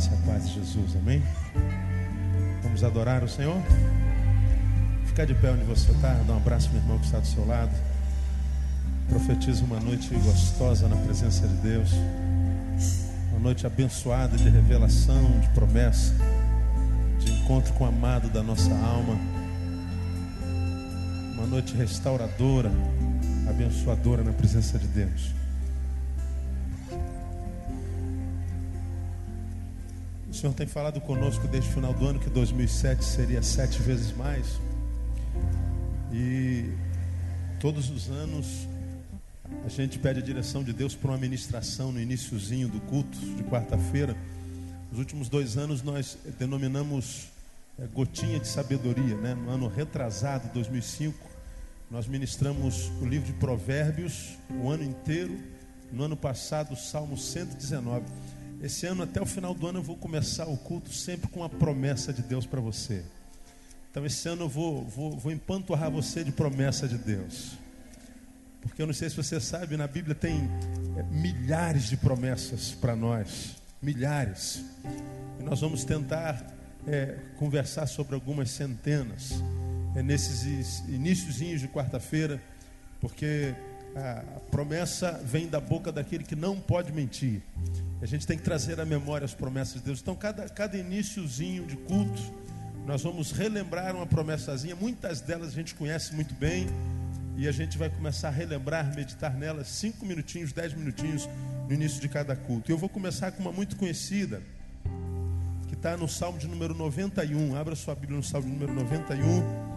graça e a paz de Jesus, amém? Vamos adorar o Senhor? Ficar de pé onde você está, dá um abraço meu irmão que está do seu lado. Profetiza uma noite gostosa na presença de Deus. Uma noite abençoada de revelação, de promessa, de encontro com o amado da nossa alma. Uma noite restauradora, abençoadora na presença de Deus. O Senhor tem falado conosco desde o final do ano que 2007 seria sete vezes mais. E todos os anos a gente pede a direção de Deus para uma ministração no iníciozinho do culto de quarta-feira. Nos últimos dois anos nós denominamos é, gotinha de sabedoria, né? No ano retrasado, 2005, nós ministramos o livro de Provérbios o ano inteiro. No ano passado, o Salmo 119. Esse ano, até o final do ano, eu vou começar o culto sempre com a promessa de Deus para você. Então, esse ano eu vou, vou, vou empanturrar você de promessa de Deus. Porque eu não sei se você sabe, na Bíblia tem é, milhares de promessas para nós. Milhares. E nós vamos tentar é, conversar sobre algumas centenas é, nesses iníciozinhos de quarta-feira, porque a promessa vem da boca daquele que não pode mentir. A gente tem que trazer à memória as promessas de Deus. Então, cada, cada iníciozinho de culto, nós vamos relembrar uma promessazinha. Muitas delas a gente conhece muito bem e a gente vai começar a relembrar, meditar nelas cinco minutinhos, dez minutinhos no início de cada culto. Eu vou começar com uma muito conhecida, que está no Salmo de número 91. Abra sua Bíblia no Salmo de número 91.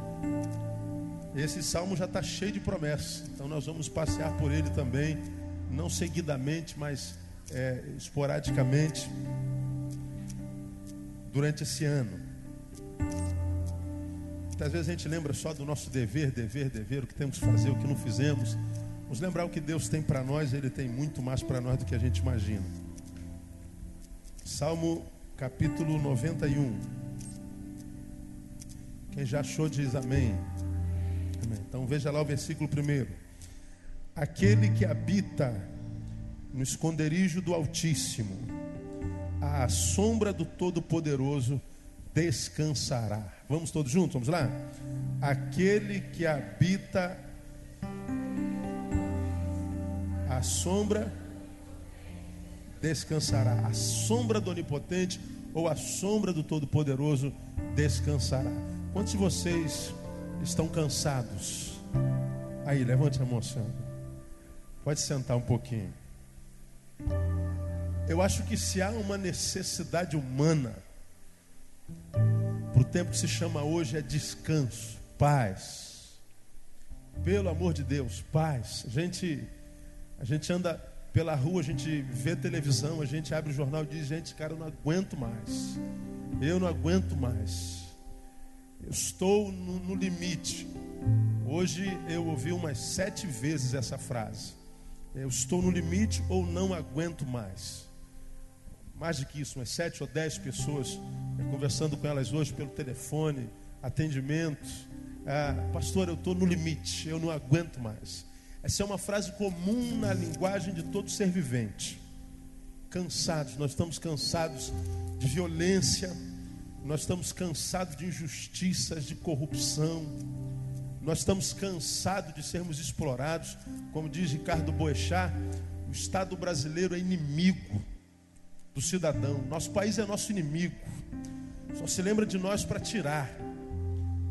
Esse salmo já está cheio de promessas, então nós vamos passear por ele também, não seguidamente, mas é, esporadicamente, durante esse ano. Muitas vezes a gente lembra só do nosso dever, dever, dever, o que temos que fazer, o que não fizemos. Vamos lembrar o que Deus tem para nós, Ele tem muito mais para nós do que a gente imagina. Salmo capítulo 91. Quem já achou diz amém. Então veja lá o versículo primeiro. Aquele que habita no esconderijo do Altíssimo, à sombra do Todo-Poderoso, descansará. Vamos todos juntos? Vamos lá? Aquele que habita a sombra descansará. A sombra do Onipotente ou a sombra do Todo-Poderoso descansará. Quantos de vocês estão cansados? Aí, levante a mão, Senhor. Pode sentar um pouquinho. Eu acho que se há uma necessidade humana para o tempo que se chama hoje é descanso, paz. Pelo amor de Deus, paz. A gente, a gente anda pela rua, a gente vê televisão, a gente abre o jornal e diz: gente, cara, eu não aguento mais. Eu não aguento mais. Estou no, no limite. Hoje eu ouvi umas sete vezes essa frase. Eu estou no limite ou não aguento mais mais do que isso, umas sete ou dez pessoas, eh, conversando com elas hoje pelo telefone, atendimento. Ah, pastor, eu estou no limite, eu não aguento mais. Essa é uma frase comum na linguagem de todo ser vivente. Cansados, nós estamos cansados de violência, nós estamos cansados de injustiças, de corrupção, nós estamos cansados de sermos explorados. Como diz Ricardo Boechat, o Estado brasileiro é inimigo do cidadão. Nosso país é nosso inimigo. Só se lembra de nós para tirar.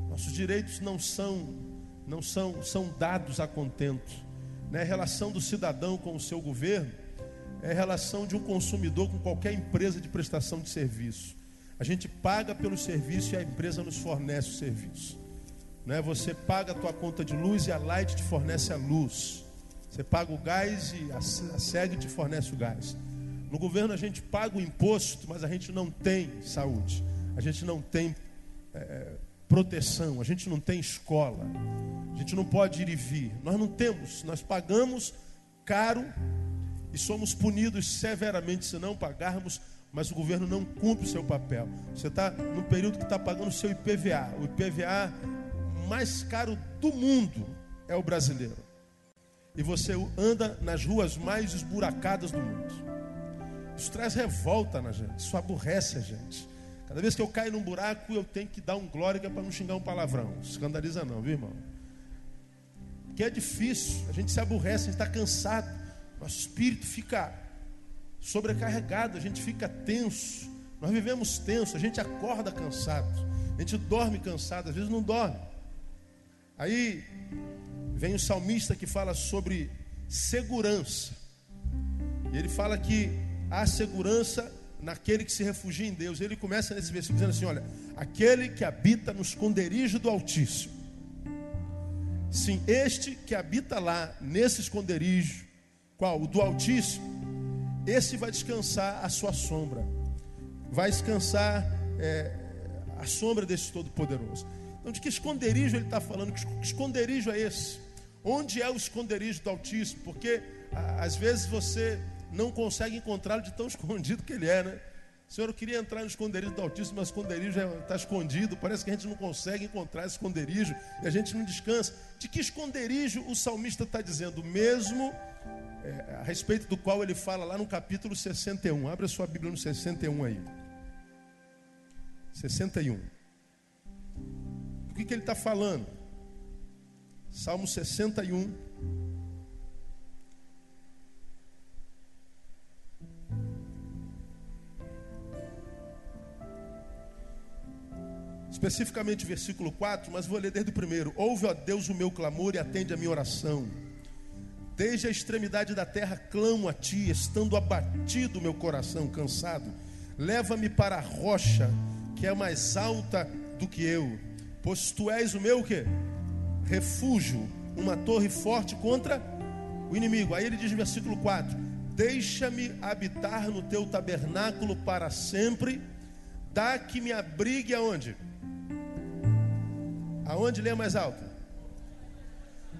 Nossos direitos não são não são são dados a contento. Né? A relação do cidadão com o seu governo é relação de um consumidor com qualquer empresa de prestação de serviço. A gente paga pelo serviço e a empresa nos fornece o serviço. Né? Você paga a tua conta de luz e a Light te fornece a luz. Você paga o gás e a SEG te fornece o gás. No governo a gente paga o imposto, mas a gente não tem saúde, a gente não tem é, proteção, a gente não tem escola, a gente não pode ir e vir. Nós não temos, nós pagamos caro e somos punidos severamente se não pagarmos, mas o governo não cumpre o seu papel. Você está no período que está pagando o seu IPVA. O IPVA mais caro do mundo é o brasileiro. e você anda nas ruas mais esburacadas do mundo. Isso traz revolta na gente, isso aborrece a gente. Cada vez que eu caio num buraco, eu tenho que dar um glória para não xingar um palavrão. Escandaliza não, viu, irmão? Que é difícil, a gente se aborrece, a gente está cansado, nosso espírito fica sobrecarregado, a gente fica tenso. Nós vivemos tenso, a gente acorda cansado, a gente dorme cansado, às vezes não dorme. Aí vem o salmista que fala sobre segurança. E ele fala que há segurança naquele que se refugia em Deus. Ele começa nesse versículo dizendo assim: Olha, aquele que habita no esconderijo do Altíssimo. Sim, este que habita lá, nesse esconderijo, qual? O do Altíssimo, esse vai descansar a sua sombra, vai descansar é, a sombra desse Todo-Poderoso. Então, de que esconderijo ele está falando? Que esconderijo é esse? Onde é o esconderijo do Altíssimo? Porque às vezes você não consegue encontrá-lo de tão escondido que ele é, né? Senhor, eu queria entrar no esconderijo do Altíssimo, mas o esconderijo está escondido. Parece que a gente não consegue encontrar esse esconderijo e a gente não descansa. De que esconderijo o salmista está dizendo? Mesmo é, a respeito do qual ele fala lá no capítulo 61. Abra sua Bíblia no 61 aí. 61. O que, que ele está falando? Salmo 61. Especificamente versículo 4, mas vou ler desde o primeiro. Ouve, ó Deus, o meu clamor e atende a minha oração. Desde a extremidade da terra clamo a ti, estando abatido meu coração, cansado. Leva-me para a rocha, que é mais alta do que eu Pois tu és o meu que? Refúgio, uma torre forte contra o inimigo. Aí ele diz no versículo 4: Deixa-me habitar no teu tabernáculo para sempre, dá que me abrigue aonde? Aonde lê mais alto?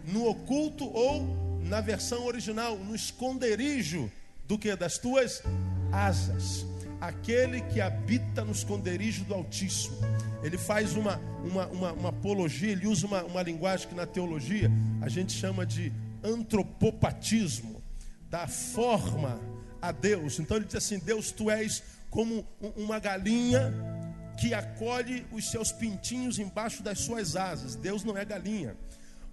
No oculto ou na versão original, no esconderijo do que? Das tuas asas aquele que habita no esconderijo do Altíssimo. Ele faz uma, uma, uma, uma apologia, ele usa uma, uma linguagem que na teologia a gente chama de antropopatismo, da forma a Deus. Então ele diz assim: Deus, tu és como uma galinha que acolhe os seus pintinhos embaixo das suas asas. Deus não é galinha.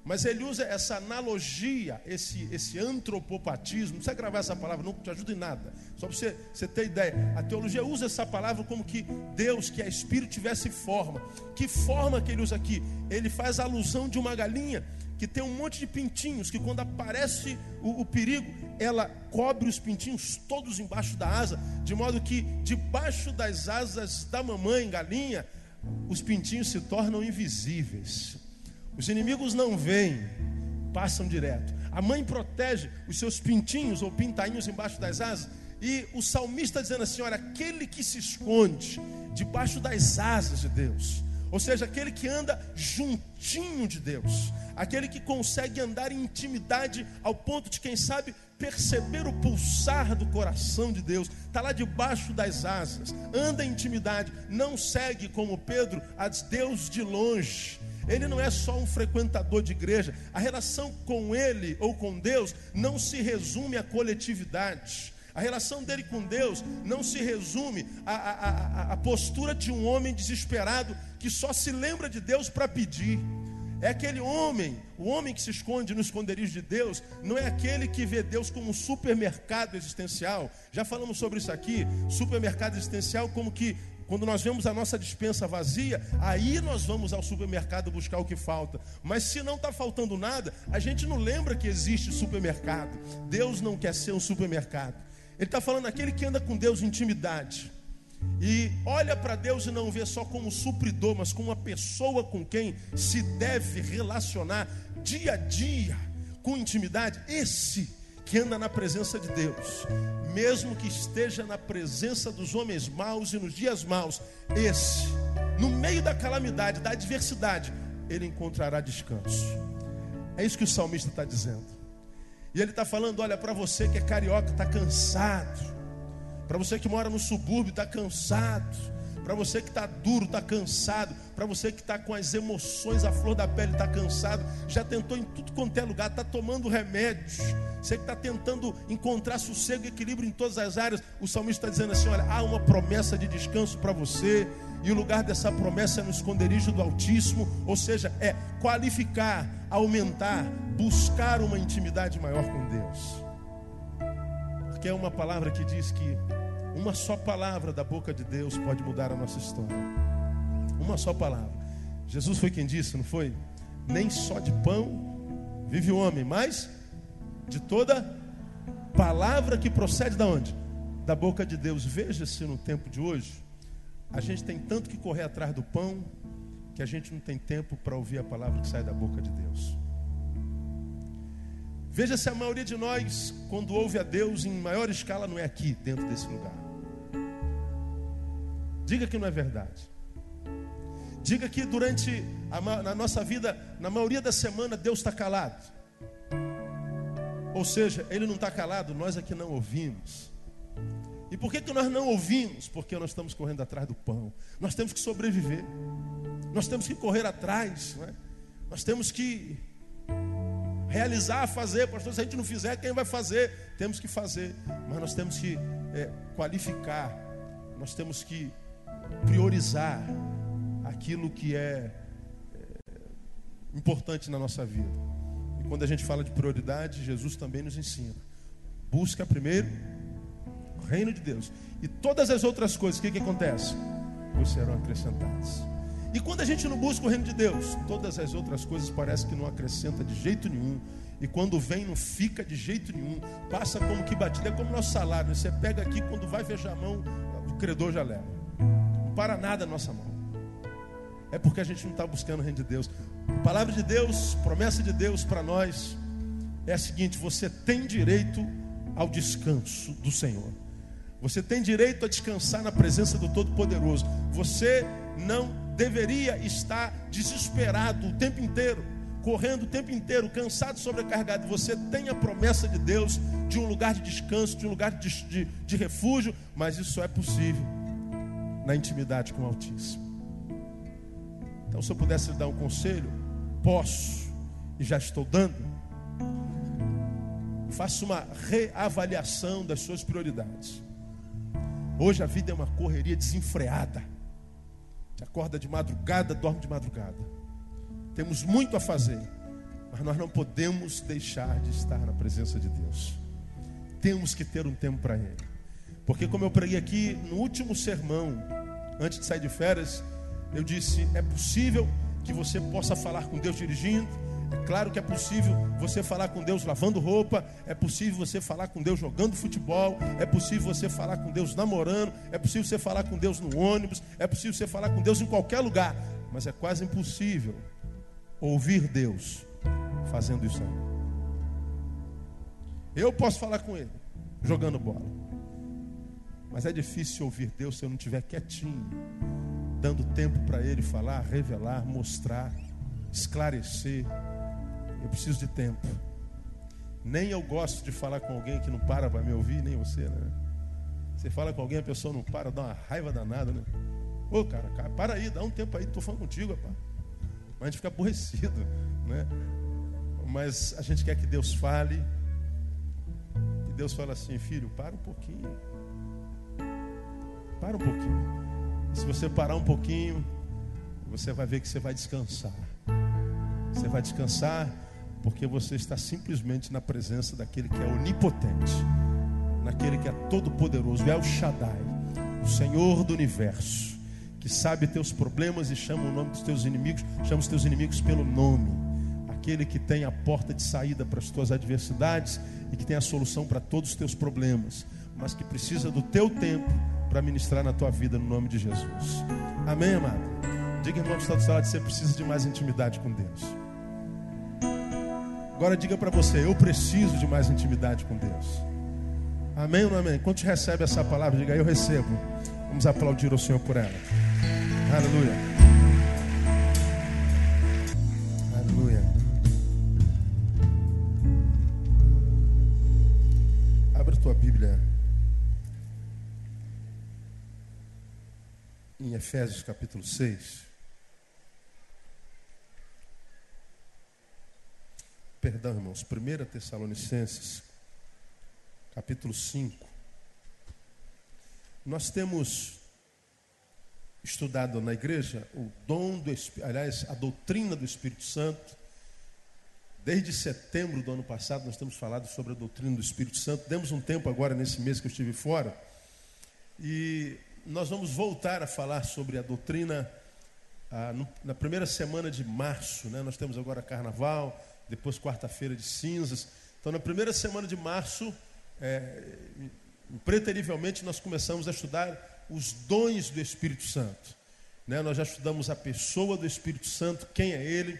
Mas ele usa essa analogia, esse, esse antropopatismo. Não precisa gravar essa palavra, não te ajuda em nada. Só para você, você ter ideia. A teologia usa essa palavra como que Deus, que é Espírito, tivesse forma. Que forma que ele usa aqui? Ele faz alusão de uma galinha que tem um monte de pintinhos, que quando aparece o, o perigo, ela cobre os pintinhos todos embaixo da asa, de modo que debaixo das asas da mamãe galinha, os pintinhos se tornam invisíveis. Os inimigos não vêm, passam direto. A mãe protege os seus pintinhos ou pintainhos embaixo das asas. E o salmista dizendo assim: olha, aquele que se esconde debaixo das asas de Deus, ou seja, aquele que anda juntinho de Deus, aquele que consegue andar em intimidade ao ponto de, quem sabe, perceber o pulsar do coração de Deus, está lá debaixo das asas, anda em intimidade, não segue como Pedro a Deus de longe, ele não é só um frequentador de igreja. A relação com ele ou com Deus não se resume à coletividade. A relação dele com Deus não se resume à, à, à, à postura de um homem desesperado que só se lembra de Deus para pedir. É aquele homem, o homem que se esconde no esconderijo de Deus, não é aquele que vê Deus como um supermercado existencial. Já falamos sobre isso aqui. Supermercado existencial, como que quando nós vemos a nossa dispensa vazia, aí nós vamos ao supermercado buscar o que falta. Mas se não está faltando nada, a gente não lembra que existe supermercado. Deus não quer ser um supermercado. Ele está falando aquele que anda com Deus em intimidade. E olha para Deus e não vê só como supridor, mas como uma pessoa com quem se deve relacionar dia a dia, com intimidade. Esse que anda na presença de Deus, mesmo que esteja na presença dos homens maus e nos dias maus, esse, no meio da calamidade, da adversidade, ele encontrará descanso. É isso que o salmista está dizendo. E ele está falando: olha, para você que é carioca, está cansado, para você que mora no subúrbio, está cansado, para você que está duro, está cansado, para você que está com as emoções à flor da pele, está cansado, já tentou em tudo quanto é lugar, está tomando remédios, você que está tentando encontrar sossego e equilíbrio em todas as áreas, o salmista está dizendo assim: olha, há uma promessa de descanso para você, e o lugar dessa promessa é no esconderijo do Altíssimo, ou seja, é qualificar, aumentar, buscar uma intimidade maior com Deus. Porque é uma palavra que diz que uma só palavra da boca de Deus pode mudar a nossa história. Uma só palavra. Jesus foi quem disse, não foi? Nem só de pão vive o homem, mas de toda palavra que procede da onde? Da boca de Deus. Veja se no tempo de hoje a gente tem tanto que correr atrás do pão que a gente não tem tempo para ouvir a palavra que sai da boca de Deus. Veja se a maioria de nós, quando ouve a Deus em maior escala, não é aqui, dentro desse lugar. Diga que não é verdade. Diga que durante a, na nossa vida, na maioria da semana, Deus está calado. Ou seja, Ele não está calado, nós é que não ouvimos. E por que, que nós não ouvimos? Porque nós estamos correndo atrás do pão. Nós temos que sobreviver. Nós temos que correr atrás. É? Nós temos que realizar, fazer. Pastor, se a gente não fizer, quem vai fazer? Temos que fazer. Mas nós temos que é, qualificar. Nós temos que priorizar aquilo que é, é importante na nossa vida. E quando a gente fala de prioridade, Jesus também nos ensina. Busca primeiro o reino de Deus. E todas as outras coisas, o que, que acontece? Vos serão acrescentadas. E quando a gente não busca o reino de Deus, todas as outras coisas parece que não acrescenta de jeito nenhum. E quando vem, não fica de jeito nenhum. Passa como que batida, é como nosso salário. Você pega aqui, quando vai fechar a mão, o credor já leva. Para nada a nossa mão. É porque a gente não está buscando o reino de Deus. A palavra de Deus, promessa de Deus para nós é a seguinte: você tem direito ao descanso do Senhor. Você tem direito a descansar na presença do Todo-Poderoso. Você não deveria estar desesperado o tempo inteiro, correndo o tempo inteiro, cansado, sobrecargado. Você tem a promessa de Deus de um lugar de descanso, de um lugar de, de, de refúgio, mas isso só é possível na intimidade com o Altíssimo. Então, se eu pudesse lhe dar um conselho, posso, e já estou dando, faça uma reavaliação das suas prioridades. Hoje a vida é uma correria desenfreada. Você acorda de madrugada, dorme de madrugada. Temos muito a fazer, mas nós não podemos deixar de estar na presença de Deus. Temos que ter um tempo para Ele. Porque, como eu preguei aqui no último sermão, antes de sair de férias, eu disse: é possível que você possa falar com Deus dirigindo, é claro que é possível você falar com Deus lavando roupa, é possível você falar com Deus jogando futebol, é possível você falar com Deus namorando, é possível você falar com Deus no ônibus, é possível você falar com Deus em qualquer lugar, mas é quase impossível ouvir Deus fazendo isso aí. Eu posso falar com Ele jogando bola, mas é difícil ouvir Deus se eu não estiver quietinho, dando tempo para Ele falar, revelar, mostrar, esclarecer. Eu preciso de tempo. Nem eu gosto de falar com alguém que não para para me ouvir, nem você, né? Você fala com alguém, a pessoa não para, dá uma raiva danada, né? Ô, cara, cara, para aí, dá um tempo aí, estou falando contigo, rapaz. Mas a gente fica aborrecido, né? Mas a gente quer que Deus fale. E Deus fala assim, filho, para um pouquinho. Para um pouquinho. Se você parar um pouquinho, você vai ver que você vai descansar. Você vai descansar porque você está simplesmente na presença daquele que é onipotente, naquele que é todo-poderoso, é o Shaddai, o Senhor do universo, que sabe teus problemas e chama o nome dos teus inimigos, chama os teus inimigos pelo nome, aquele que tem a porta de saída para as tuas adversidades e que tem a solução para todos os teus problemas, mas que precisa do teu tempo para ministrar na tua vida no nome de Jesus. Amém, amado? Diga, irmão, que está do seu lado, você precisa de mais intimidade com Deus. Agora diga para você, eu preciso de mais intimidade com Deus. Amém ou não amém? Quando recebe essa palavra, diga, eu recebo. Vamos aplaudir o Senhor por ela. Aleluia. Aleluia. Abra tua Bíblia. Em Efésios capítulo 6. Perdão, irmãos, 1 Tessalonicenses, capítulo 5. Nós temos estudado na igreja o dom do aliás, a doutrina do Espírito Santo. Desde setembro do ano passado nós temos falado sobre a doutrina do Espírito Santo. Demos um tempo agora nesse mês que eu estive fora. E nós vamos voltar a falar sobre a doutrina ah, no, na primeira semana de março. Né? Nós temos agora carnaval, depois quarta-feira de cinzas. Então, na primeira semana de março, é, nós começamos a estudar os dons do Espírito Santo. Né? Nós já estudamos a pessoa do Espírito Santo, quem é ele,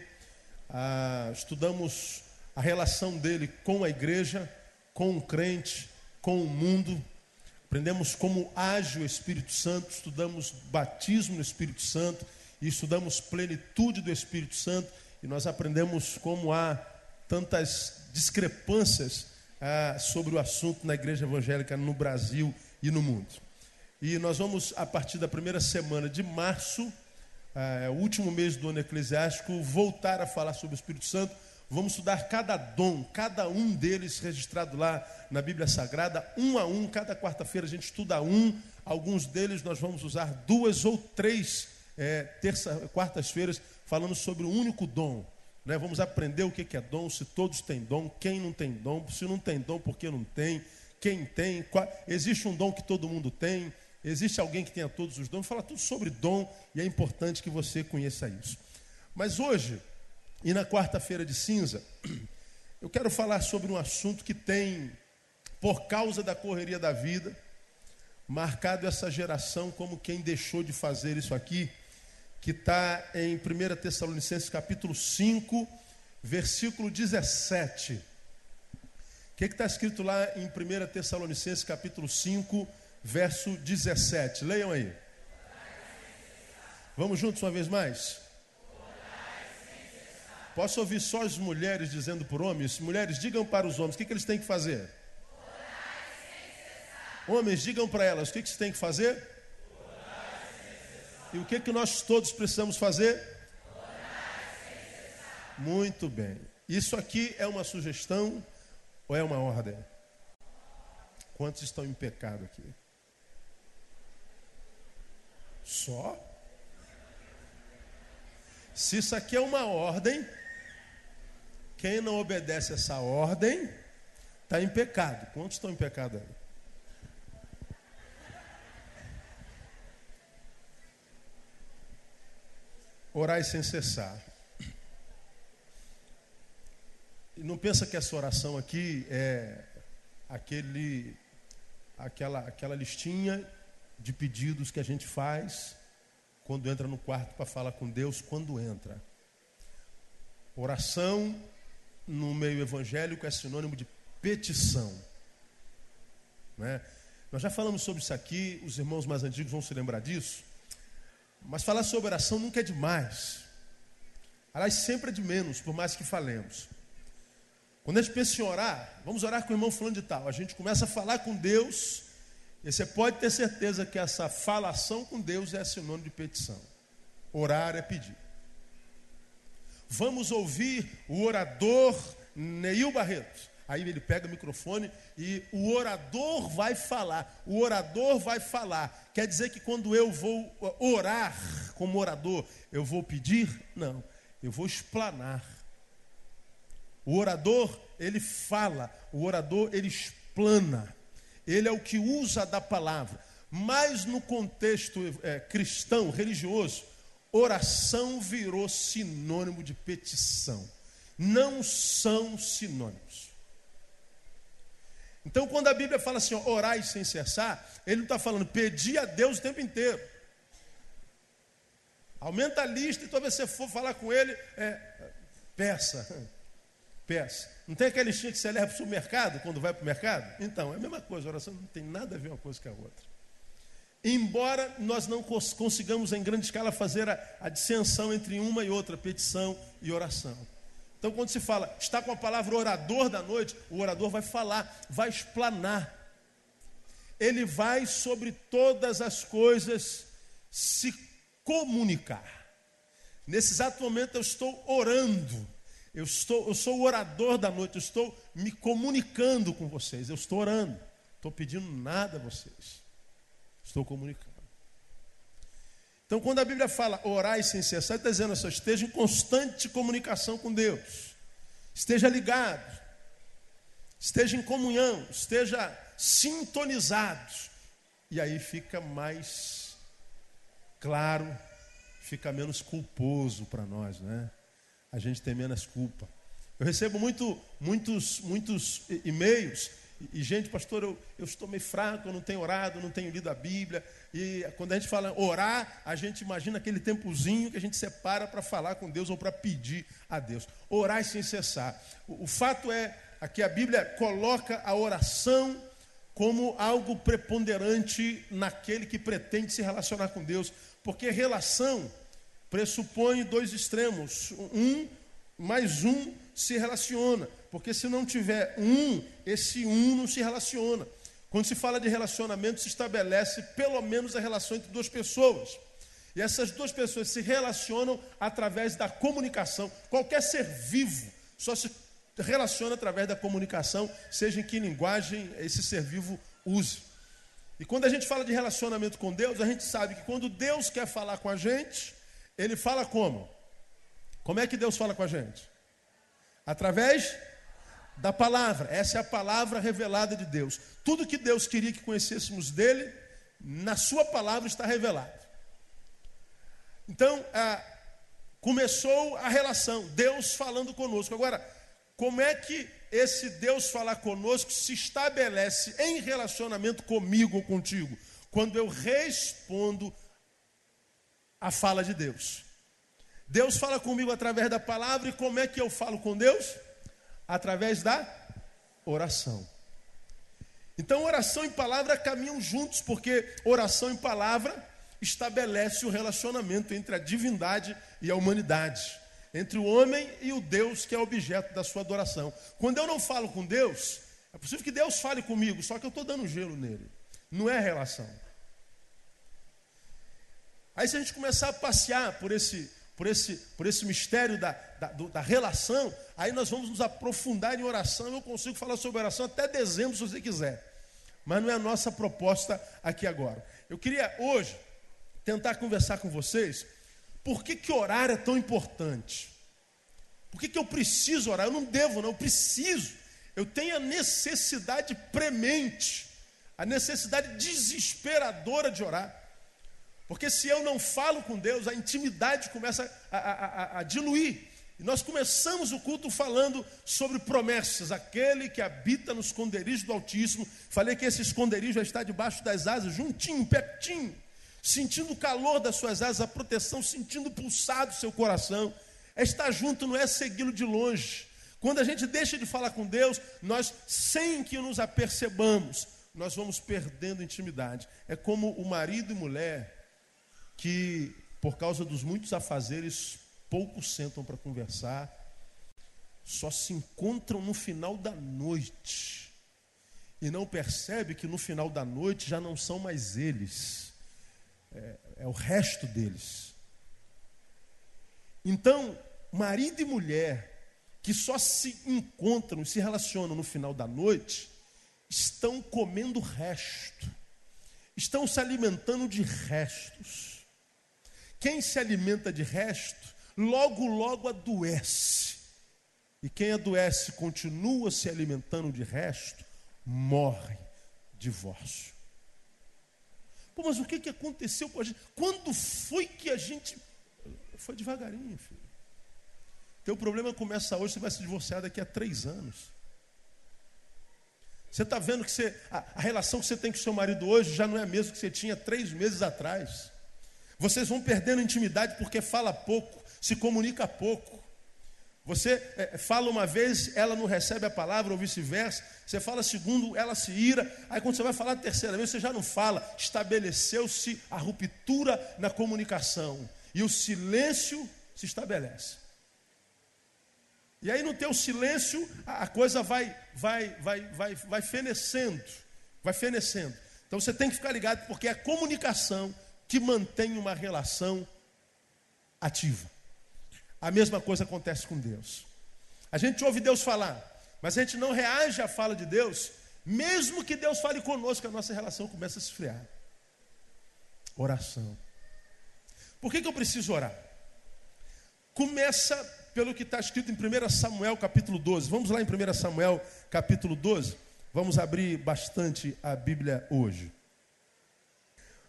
ah, estudamos a relação dele com a igreja, com o crente, com o mundo. Aprendemos como age o Espírito Santo, estudamos batismo no Espírito Santo e estudamos plenitude do Espírito Santo e nós aprendemos como há tantas discrepâncias ah, sobre o assunto na igreja evangélica no Brasil e no mundo. E nós vamos, a partir da primeira semana de março, ah, o último mês do ano eclesiástico, voltar a falar sobre o Espírito Santo. Vamos estudar cada dom, cada um deles registrado lá na Bíblia Sagrada, um a um. Cada quarta-feira a gente estuda um. Alguns deles nós vamos usar duas ou três é, terça, quartas-feiras falando sobre o único dom. Né? Vamos aprender o que é dom, se todos têm dom, quem não tem dom, se não tem dom, por que não tem, quem tem, qual... existe um dom que todo mundo tem, existe alguém que tenha todos os dons, fala tudo sobre dom e é importante que você conheça isso. Mas hoje, e na quarta-feira de cinza, eu quero falar sobre um assunto que tem, por causa da correria da vida, marcado essa geração como quem deixou de fazer isso aqui que está em 1 Tessalonicenses capítulo 5, versículo 17. O que está escrito lá em 1 Tessalonicenses capítulo 5, verso 17? Leiam aí. Vamos juntos uma vez mais? Posso ouvir só as mulheres dizendo por homens? Mulheres, digam para os homens, o que, que eles têm que fazer? Homens, digam para elas, o que, que eles têm que fazer? E o que, que nós todos precisamos fazer? Muito bem. Isso aqui é uma sugestão ou é uma ordem? Quantos estão em pecado aqui? Só? Se isso aqui é uma ordem, quem não obedece essa ordem está em pecado. Quantos estão em pecado aí? Orai sem cessar. E não pensa que essa oração aqui é aquele, aquela, aquela listinha de pedidos que a gente faz quando entra no quarto para falar com Deus, quando entra. Oração no meio evangélico é sinônimo de petição. Né? Nós já falamos sobre isso aqui, os irmãos mais antigos vão se lembrar disso. Mas falar sobre oração nunca é demais. Aliás, sempre é de menos, por mais que falemos. Quando a gente pensa em orar, vamos orar com o irmão fulano de tal. A gente começa a falar com Deus, e você pode ter certeza que essa falação com Deus é sinônimo de petição. Orar é pedir. Vamos ouvir o orador Neil Barreto. Aí ele pega o microfone e o orador vai falar. O orador vai falar. Quer dizer que quando eu vou uh, orar como orador, eu vou pedir? Não, eu vou explanar. O orador, ele fala, o orador, ele explana. Ele é o que usa da palavra. Mas no contexto é, cristão, religioso, oração virou sinônimo de petição. Não são sinônimos. Então, quando a Bíblia fala assim, orai sem cessar, ele não está falando pedir a Deus o tempo inteiro. Aumenta a lista e toda vez que você for falar com ele, é, peça. Peça. Não tem aquela listinha que você leva para o supermercado quando vai para o mercado? Então, é a mesma coisa, oração não tem nada a ver uma coisa com a outra. Embora nós não consigamos em grande escala fazer a, a dissensão entre uma e outra, petição e oração. Então, quando se fala, está com a palavra orador da noite, o orador vai falar, vai explanar. Ele vai sobre todas as coisas se comunicar. Nesse exato momento eu estou orando. Eu, estou, eu sou o orador da noite, eu estou me comunicando com vocês, eu estou orando, estou pedindo nada a vocês, estou comunicando. Então, quando a Bíblia fala orar sem cessar, está dizendo assim: esteja em constante comunicação com Deus, esteja ligado, esteja em comunhão, esteja sintonizado, e aí fica mais claro, fica menos culposo para nós, né? A gente tem menos culpa. Eu recebo muito, muitos, muitos e-mails e, gente, pastor, eu, eu estou meio fraco, eu não tenho orado, não tenho lido a Bíblia. E quando a gente fala orar, a gente imagina aquele tempozinho que a gente separa para falar com Deus ou para pedir a Deus. Orar sem cessar. O, o fato é que a Bíblia coloca a oração como algo preponderante naquele que pretende se relacionar com Deus, porque relação pressupõe dois extremos. Um mais um se relaciona. Porque se não tiver um, esse um não se relaciona. Quando se fala de relacionamento, se estabelece pelo menos a relação entre duas pessoas. E essas duas pessoas se relacionam através da comunicação. Qualquer ser vivo só se relaciona através da comunicação, seja em que linguagem esse ser vivo use. E quando a gente fala de relacionamento com Deus, a gente sabe que quando Deus quer falar com a gente, ele fala como? Como é que Deus fala com a gente? Através da palavra. Essa é a palavra revelada de Deus. Tudo que Deus queria que conhecêssemos dele, na sua palavra está revelado. Então, ah, começou a relação, Deus falando conosco. Agora, como é que esse Deus falar conosco se estabelece em relacionamento comigo ou contigo? Quando eu respondo a fala de Deus. Deus fala comigo através da palavra, e como é que eu falo com Deus? Através da oração. Então, oração e palavra caminham juntos, porque oração e palavra estabelece o relacionamento entre a divindade e a humanidade, entre o homem e o Deus que é objeto da sua adoração. Quando eu não falo com Deus, é possível que Deus fale comigo, só que eu estou dando gelo nele. Não é relação. Aí, se a gente começar a passear por esse por esse, por esse mistério da, da, da relação, aí nós vamos nos aprofundar em oração. Eu consigo falar sobre oração até dezembro, se você quiser. Mas não é a nossa proposta aqui agora. Eu queria hoje tentar conversar com vocês por que, que orar é tão importante. Por que, que eu preciso orar? Eu não devo, não, eu preciso. Eu tenho a necessidade premente, a necessidade desesperadora de orar. Porque se eu não falo com Deus, a intimidade começa a, a, a, a diluir. E nós começamos o culto falando sobre promessas, aquele que habita no esconderijo do Altíssimo. Falei que esse esconderijo já está debaixo das asas, juntinho, pertinho, sentindo o calor das suas asas, a proteção, sentindo pulsar do seu coração. É estar junto, não é segui-lo de longe. Quando a gente deixa de falar com Deus, nós, sem que nos apercebamos, nós vamos perdendo intimidade. É como o marido e mulher que, por causa dos muitos afazeres, poucos sentam para conversar, só se encontram no final da noite. E não percebe que no final da noite já não são mais eles, é, é o resto deles. Então, marido e mulher que só se encontram e se relacionam no final da noite, estão comendo resto, estão se alimentando de restos. Quem se alimenta de resto, logo, logo adoece. E quem adoece continua se alimentando de resto, morre. Divórcio. Pô, mas o que, que aconteceu com a gente? Quando foi que a gente. Foi devagarinho, filho. Teu problema começa hoje, você vai se divorciar daqui a três anos. Você está vendo que você, a, a, relação que você tem com seu marido hoje já não é a mesma que você tinha três meses atrás. Vocês vão perdendo intimidade porque fala pouco, se comunica pouco. Você é, fala uma vez, ela não recebe a palavra, ou vice-versa. Você fala segundo, ela se ira. Aí quando você vai falar a terceira vez, você já não fala. Estabeleceu-se a ruptura na comunicação. E o silêncio se estabelece. E aí no teu silêncio, a coisa vai, vai, vai, vai, vai fenecendo. Vai fenecendo. Então você tem que ficar ligado, porque a comunicação que mantém uma relação ativa. A mesma coisa acontece com Deus. A gente ouve Deus falar, mas a gente não reage à fala de Deus, mesmo que Deus fale conosco, a nossa relação começa a esfriar. Oração. Por que, que eu preciso orar? Começa pelo que está escrito em 1 Samuel capítulo 12. Vamos lá em 1 Samuel capítulo 12. Vamos abrir bastante a Bíblia hoje.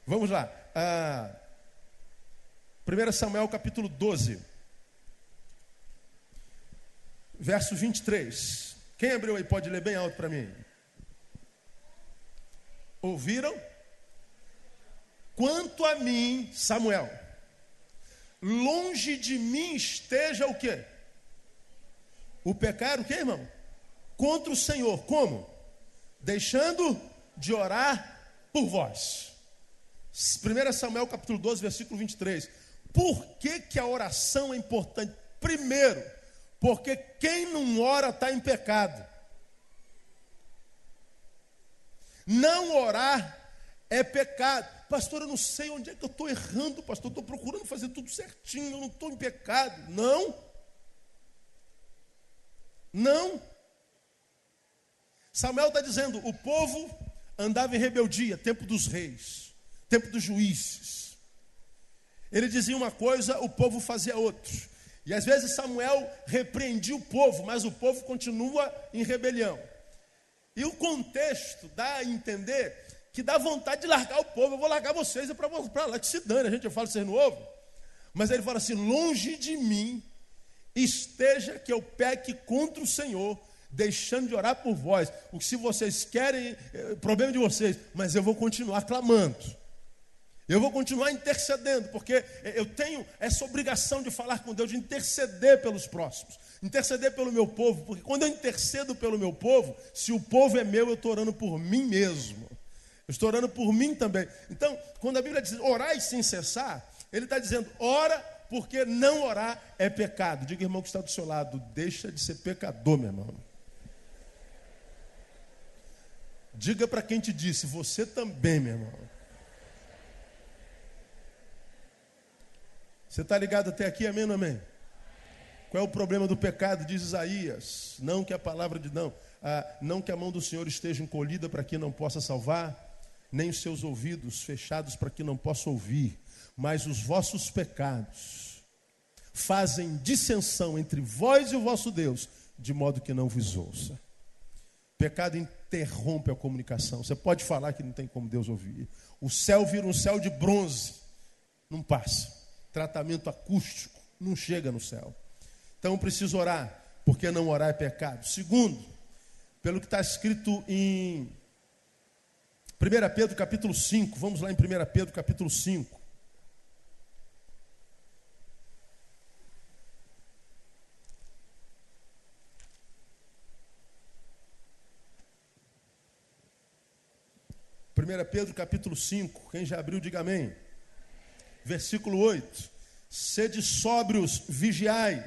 Vamos lá. Ah, 1 Samuel capítulo 12. Verso 23. Quem abriu aí pode ler bem alto para mim. Ouviram? Quanto a mim, Samuel, longe de mim esteja o quê? O pecar, o quê, irmão? Contra o Senhor. Como? Deixando de orar por vós. 1 Samuel capítulo 12, versículo 23. Por que, que a oração é importante? Primeiro, porque quem não ora está em pecado. Não orar é pecado. Pastor, eu não sei onde é que eu estou errando, pastor. Estou procurando fazer tudo certinho, eu não estou em pecado. Não. Não. Samuel está dizendo: o povo andava em rebeldia, tempo dos reis, tempo dos juízes. Ele dizia uma coisa, o povo fazia outra. E às vezes Samuel repreendia o povo, mas o povo continua em rebelião. E o contexto dá a entender que dá vontade de largar o povo. Eu vou largar vocês é para lá que se dane. A gente fala vocês não ouvem. Mas ele fala assim: longe de mim esteja que eu peque contra o Senhor, deixando de orar por vós. O que se vocês querem, é problema de vocês, mas eu vou continuar clamando. Eu vou continuar intercedendo, porque eu tenho essa obrigação de falar com Deus, de interceder pelos próximos, interceder pelo meu povo, porque quando eu intercedo pelo meu povo, se o povo é meu, eu estou orando por mim mesmo. Eu estou orando por mim também. Então, quando a Bíblia diz orar e sem cessar, ele está dizendo, ora, porque não orar é pecado. Diga, irmão, que está do seu lado, deixa de ser pecador, meu irmão. Diga para quem te disse, você também, meu irmão. Você está ligado até aqui, amém ou amém? Qual é o problema do pecado? Diz Isaías. Não que a palavra de não, ah, não que a mão do Senhor esteja encolhida para que não possa salvar, nem os seus ouvidos fechados para que não possa ouvir, mas os vossos pecados fazem dissensão entre vós e o vosso Deus, de modo que não vos ouça. Pecado interrompe a comunicação. Você pode falar que não tem como Deus ouvir. O céu vira um céu de bronze, não passa. Tratamento acústico não chega no céu. Então preciso orar, porque não orar é pecado. Segundo, pelo que está escrito em 1 Pedro capítulo 5, vamos lá em 1 Pedro capítulo 5. Primeira Pedro capítulo 5, quem já abriu, diga amém. Versículo 8. Sede sóbrios, vigiai.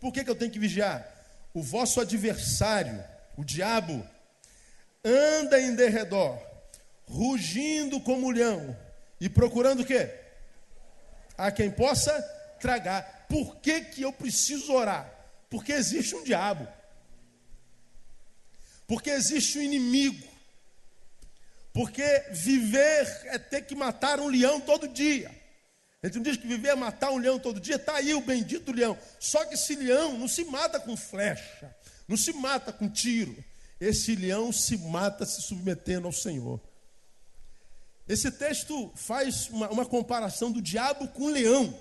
Por que, que eu tenho que vigiar? O vosso adversário, o diabo, anda em derredor rugindo como leão e procurando o quê? A quem possa tragar. Por que, que eu preciso orar? Porque existe um diabo. Porque existe um inimigo. Porque viver é ter que matar um leão todo dia. A gente não diz que viver é matar um leão todo dia, está aí o bendito leão. Só que esse leão não se mata com flecha, não se mata com tiro. Esse leão se mata se submetendo ao Senhor. Esse texto faz uma, uma comparação do diabo com o leão.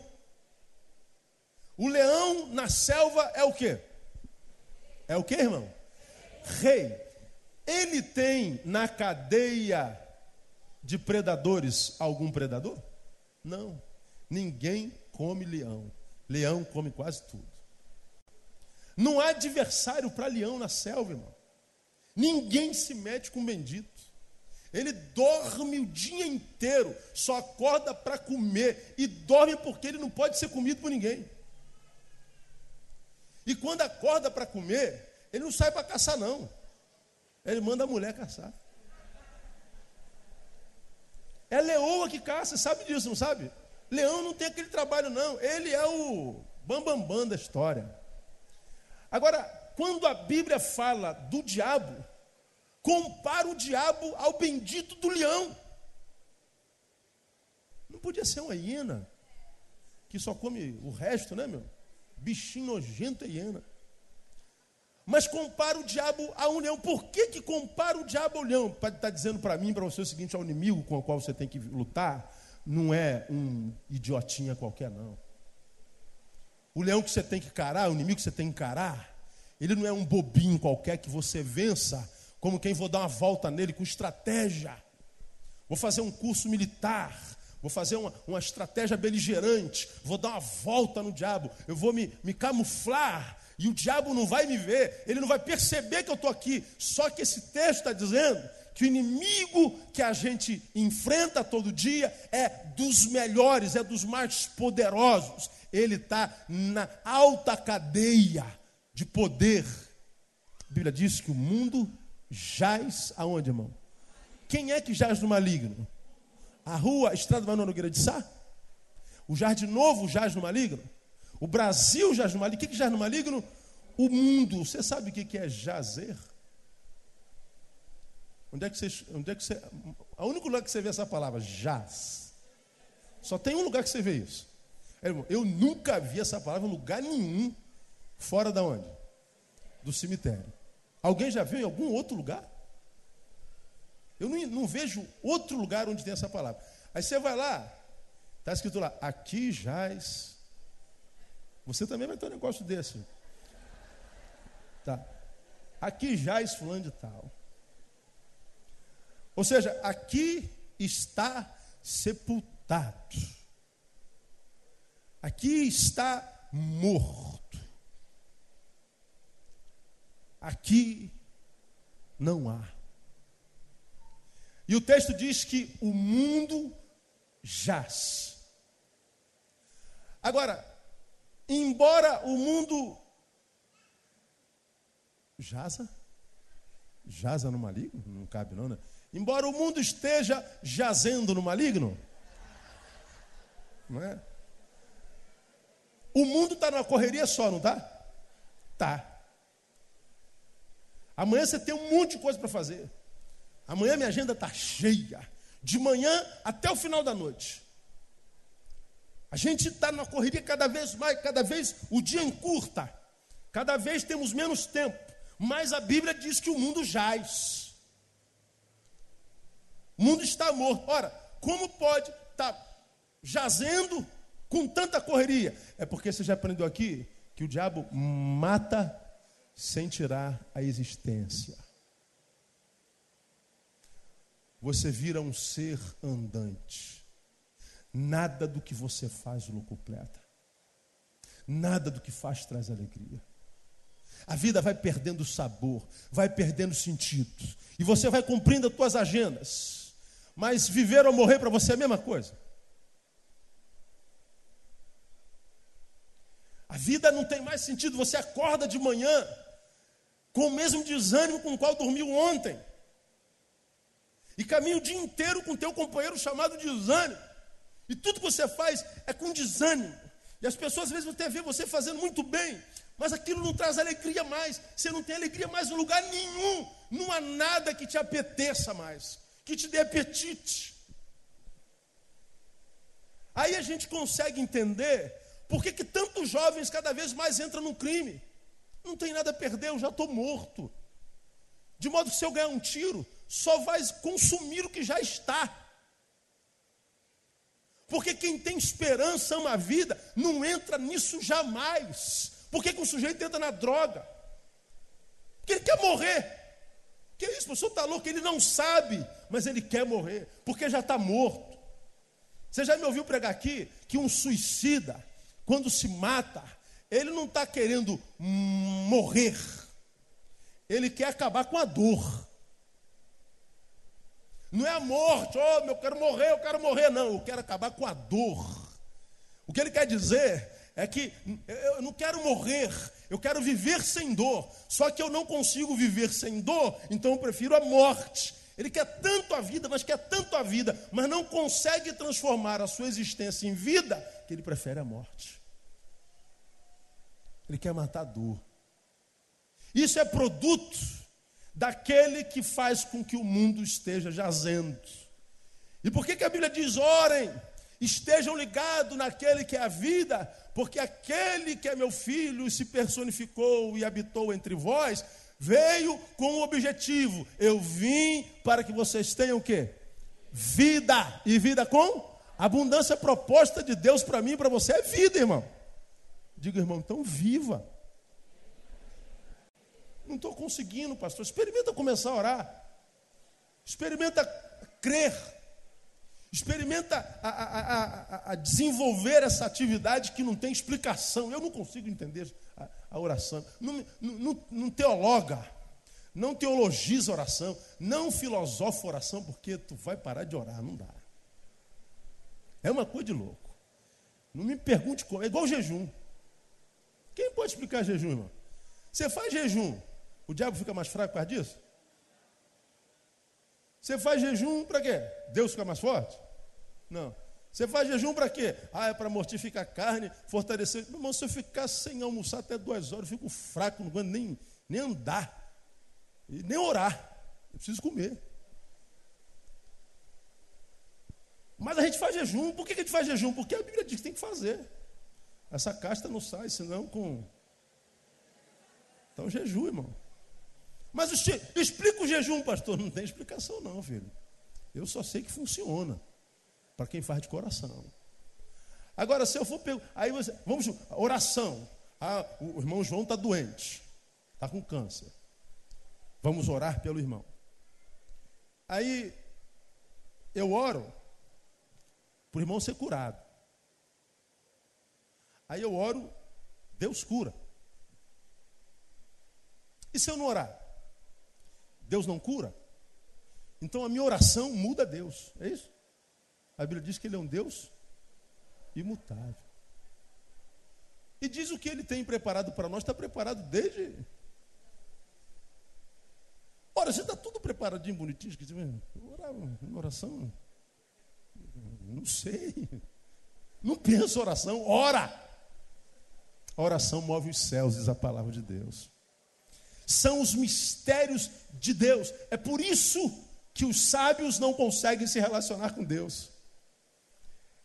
O leão na selva é o quê? É o quê, irmão? Rei. Ele tem na cadeia de predadores algum predador? Não. Ninguém come leão. Leão come quase tudo. Não há adversário para leão na selva, irmão. Ninguém se mete com bendito. Ele dorme o dia inteiro, só acorda para comer e dorme porque ele não pode ser comido por ninguém. E quando acorda para comer, ele não sai para caçar, não. Ele manda a mulher caçar. É leoa que caça, sabe disso, não sabe? Leão não tem aquele trabalho, não. Ele é o bambambam bam, bam da história. Agora, quando a Bíblia fala do diabo, compara o diabo ao bendito do leão. Não podia ser uma hiena, que só come o resto, né, meu? Bichinho nojento é hiena. Mas compara o diabo a um leão. Por que, que compara o diabo ao leão? Para estar tá dizendo para mim, para você o seguinte: é o inimigo com o qual você tem que lutar, não é um idiotinha qualquer, não. O leão que você tem que encarar, o inimigo que você tem que encarar, ele não é um bobinho qualquer que você vença, como quem vou dar uma volta nele com estratégia. Vou fazer um curso militar, vou fazer uma, uma estratégia beligerante, vou dar uma volta no diabo, eu vou me, me camuflar e o diabo não vai me ver, ele não vai perceber que eu estou aqui. Só que esse texto está dizendo que o inimigo que a gente enfrenta todo dia é dos melhores, é dos mais poderosos. Ele está na alta cadeia de poder. A Bíblia diz que o mundo jaz aonde, irmão? Quem é que jaz no maligno? A rua, a estrada no Nogueira de Sá? O Jardim Novo jaz no maligno? O Brasil jaz no maligno. O que, que jaz no maligno? O mundo. Você sabe o que, que é jazer? Onde é que você. Onde é que você o único lugar que você vê essa palavra, jaz. Só tem um lugar que você vê isso. É, eu nunca vi essa palavra em lugar nenhum, fora da onde? Do cemitério. Alguém já viu em algum outro lugar? Eu não, não vejo outro lugar onde tem essa palavra. Aí você vai lá, está escrito lá, aqui jaz. Você também vai ter um negócio desse. Tá. Aqui jaz fulano de tal. Ou seja, aqui está sepultado. Aqui está morto. Aqui não há. E o texto diz que o mundo jaz. Agora, embora o mundo jaza, jaza no maligno, não cabe não, né? Embora o mundo esteja jazendo no maligno, não é? O mundo está na correria só, não está? Tá. Amanhã você tem um monte de coisa para fazer. Amanhã minha agenda está cheia. De manhã até o final da noite. A gente está na correria cada vez mais, cada vez o dia encurta. Cada vez temos menos tempo. Mas a Bíblia diz que o mundo jaz. O mundo está morto. Ora, como pode estar tá jazendo com tanta correria? É porque você já aprendeu aqui que o diabo mata sem tirar a existência. Você vira um ser andante. Nada do que você faz o completa. Nada do que faz traz alegria. A vida vai perdendo sabor, vai perdendo sentido. E você vai cumprindo as suas agendas. Mas viver ou morrer para você é a mesma coisa. A vida não tem mais sentido. Você acorda de manhã com o mesmo desânimo com o qual dormiu ontem. E caminha o dia inteiro com teu companheiro chamado desânimo. E tudo que você faz é com desânimo. E as pessoas às vezes vão ver você fazendo muito bem, mas aquilo não traz alegria mais. Você não tem alegria mais em lugar nenhum. Não há nada que te apeteça mais que te dê apetite. Aí a gente consegue entender por que, que tantos jovens cada vez mais entram no crime. Não tem nada a perder, eu já estou morto. De modo que se eu ganhar um tiro, só vai consumir o que já está. Porque quem tem esperança, ama a vida, não entra nisso jamais. Por que, que um sujeito entra na droga? Porque ele quer morrer. Que isso, o senhor está louco? Ele não sabe, mas ele quer morrer, porque já está morto. Você já me ouviu pregar aqui que um suicida, quando se mata, ele não está querendo morrer, ele quer acabar com a dor. Não é a morte, oh, eu quero morrer, eu quero morrer, não, eu quero acabar com a dor. O que ele quer dizer é que eu não quero morrer, eu quero viver sem dor. Só que eu não consigo viver sem dor, então eu prefiro a morte. Ele quer tanto a vida, mas quer tanto a vida, mas não consegue transformar a sua existência em vida, que ele prefere a morte. Ele quer matar a dor. Isso é produto daquele que faz com que o mundo esteja jazendo. E por que, que a Bíblia diz: orem, estejam ligados naquele que é a vida, porque aquele que é meu filho se personificou e habitou entre vós, veio com o objetivo: eu vim para que vocês tenham o quê? Vida. E vida com abundância proposta de Deus para mim e para você é vida, irmão. Diga, irmão, então viva. Não estou conseguindo, pastor. Experimenta começar a orar. Experimenta crer. Experimenta a, a, a, a, desenvolver essa atividade que não tem explicação. Eu não consigo entender a, oração. Não, não, não teologa. Não teologiza oração. Não filosofa oração, porque tu vai parar de orar. Não dá. É uma coisa de louco. Não me pergunte como. É igual jejum. Quem pode explicar jejum, irmão? Você faz jejum, o diabo fica mais fraco por causa disso? Você faz jejum para quê? Deus fica mais forte? Não. Você faz jejum para quê? Ah, é para mortificar a carne, fortalecer. Meu irmão, se eu ficar sem almoçar até duas horas, eu fico fraco, não aguento nem, nem andar, nem orar. Eu preciso comer. Mas a gente faz jejum. Por que a gente faz jejum? Porque a Bíblia diz que tem que fazer. Essa casta não sai, senão com. Então, jejum, irmão. Mas explica o jejum, pastor. Não tem explicação, não, filho. Eu só sei que funciona. Para quem faz de coração. Agora, se eu for. Aí você. Vamos. Oração. Ah, o irmão João está doente. Está com câncer. Vamos orar pelo irmão. Aí. Eu oro. Para o irmão ser curado. Aí eu oro. Deus cura. E se eu não orar? Deus não cura? Então a minha oração muda Deus, é isso? A Bíblia diz que Ele é um Deus imutável. E diz o que Ele tem preparado para nós, está preparado desde. Ora, você está tudo preparadinho, bonitinho, que orar uma oração. Não sei. Não pensa oração, ora. A oração move os céus, diz a palavra de Deus são os mistérios de Deus. É por isso que os sábios não conseguem se relacionar com Deus.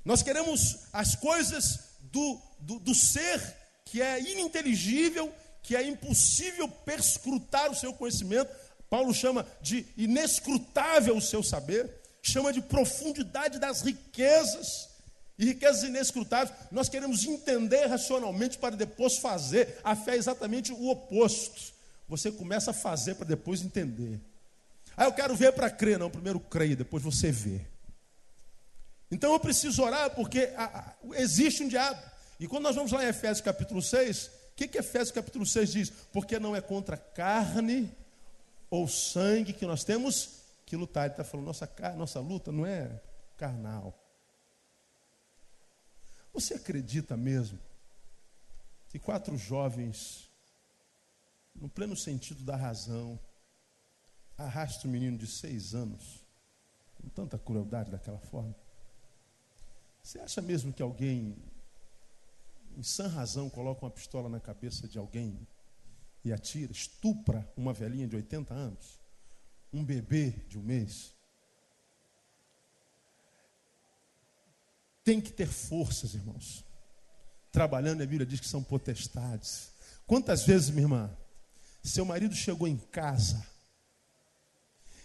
Nós queremos as coisas do, do, do ser que é ininteligível, que é impossível perscrutar o seu conhecimento. Paulo chama de inescrutável o seu saber, chama de profundidade das riquezas e riquezas inescrutáveis. Nós queremos entender racionalmente para depois fazer. A fé é exatamente o oposto. Você começa a fazer para depois entender. Ah, eu quero ver para crer. Não, primeiro creia, depois você vê. Então eu preciso orar porque existe um diabo. E quando nós vamos lá em Efésios capítulo 6, o que, que Efésios capítulo 6 diz? Porque não é contra carne ou sangue que nós temos que lutar. Ele está falando, nossa, nossa luta não é carnal. Você acredita mesmo que quatro jovens no pleno sentido da razão, arrasta um menino de seis anos, com tanta crueldade daquela forma? Você acha mesmo que alguém, em sã razão, coloca uma pistola na cabeça de alguém e atira, estupra uma velhinha de 80 anos? Um bebê de um mês? Tem que ter forças, irmãos. Trabalhando, a Bíblia diz que são potestades. Quantas vezes, minha irmã, seu marido chegou em casa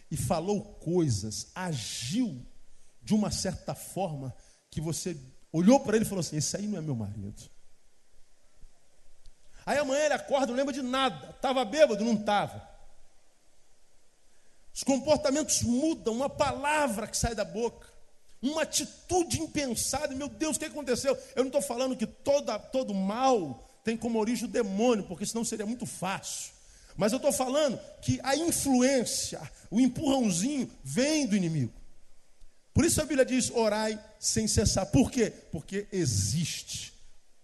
e falou coisas, agiu de uma certa forma que você olhou para ele e falou assim: Esse aí não é meu marido. Aí amanhã ele acorda, não lembra de nada. Estava bêbado? Não estava. Os comportamentos mudam, uma palavra que sai da boca, uma atitude impensada. Meu Deus, o que aconteceu? Eu não estou falando que toda, todo mal tem como origem o demônio, porque senão seria muito fácil. Mas eu estou falando que a influência, o empurrãozinho, vem do inimigo. Por isso a Bíblia diz: orai sem cessar. Por quê? Porque existe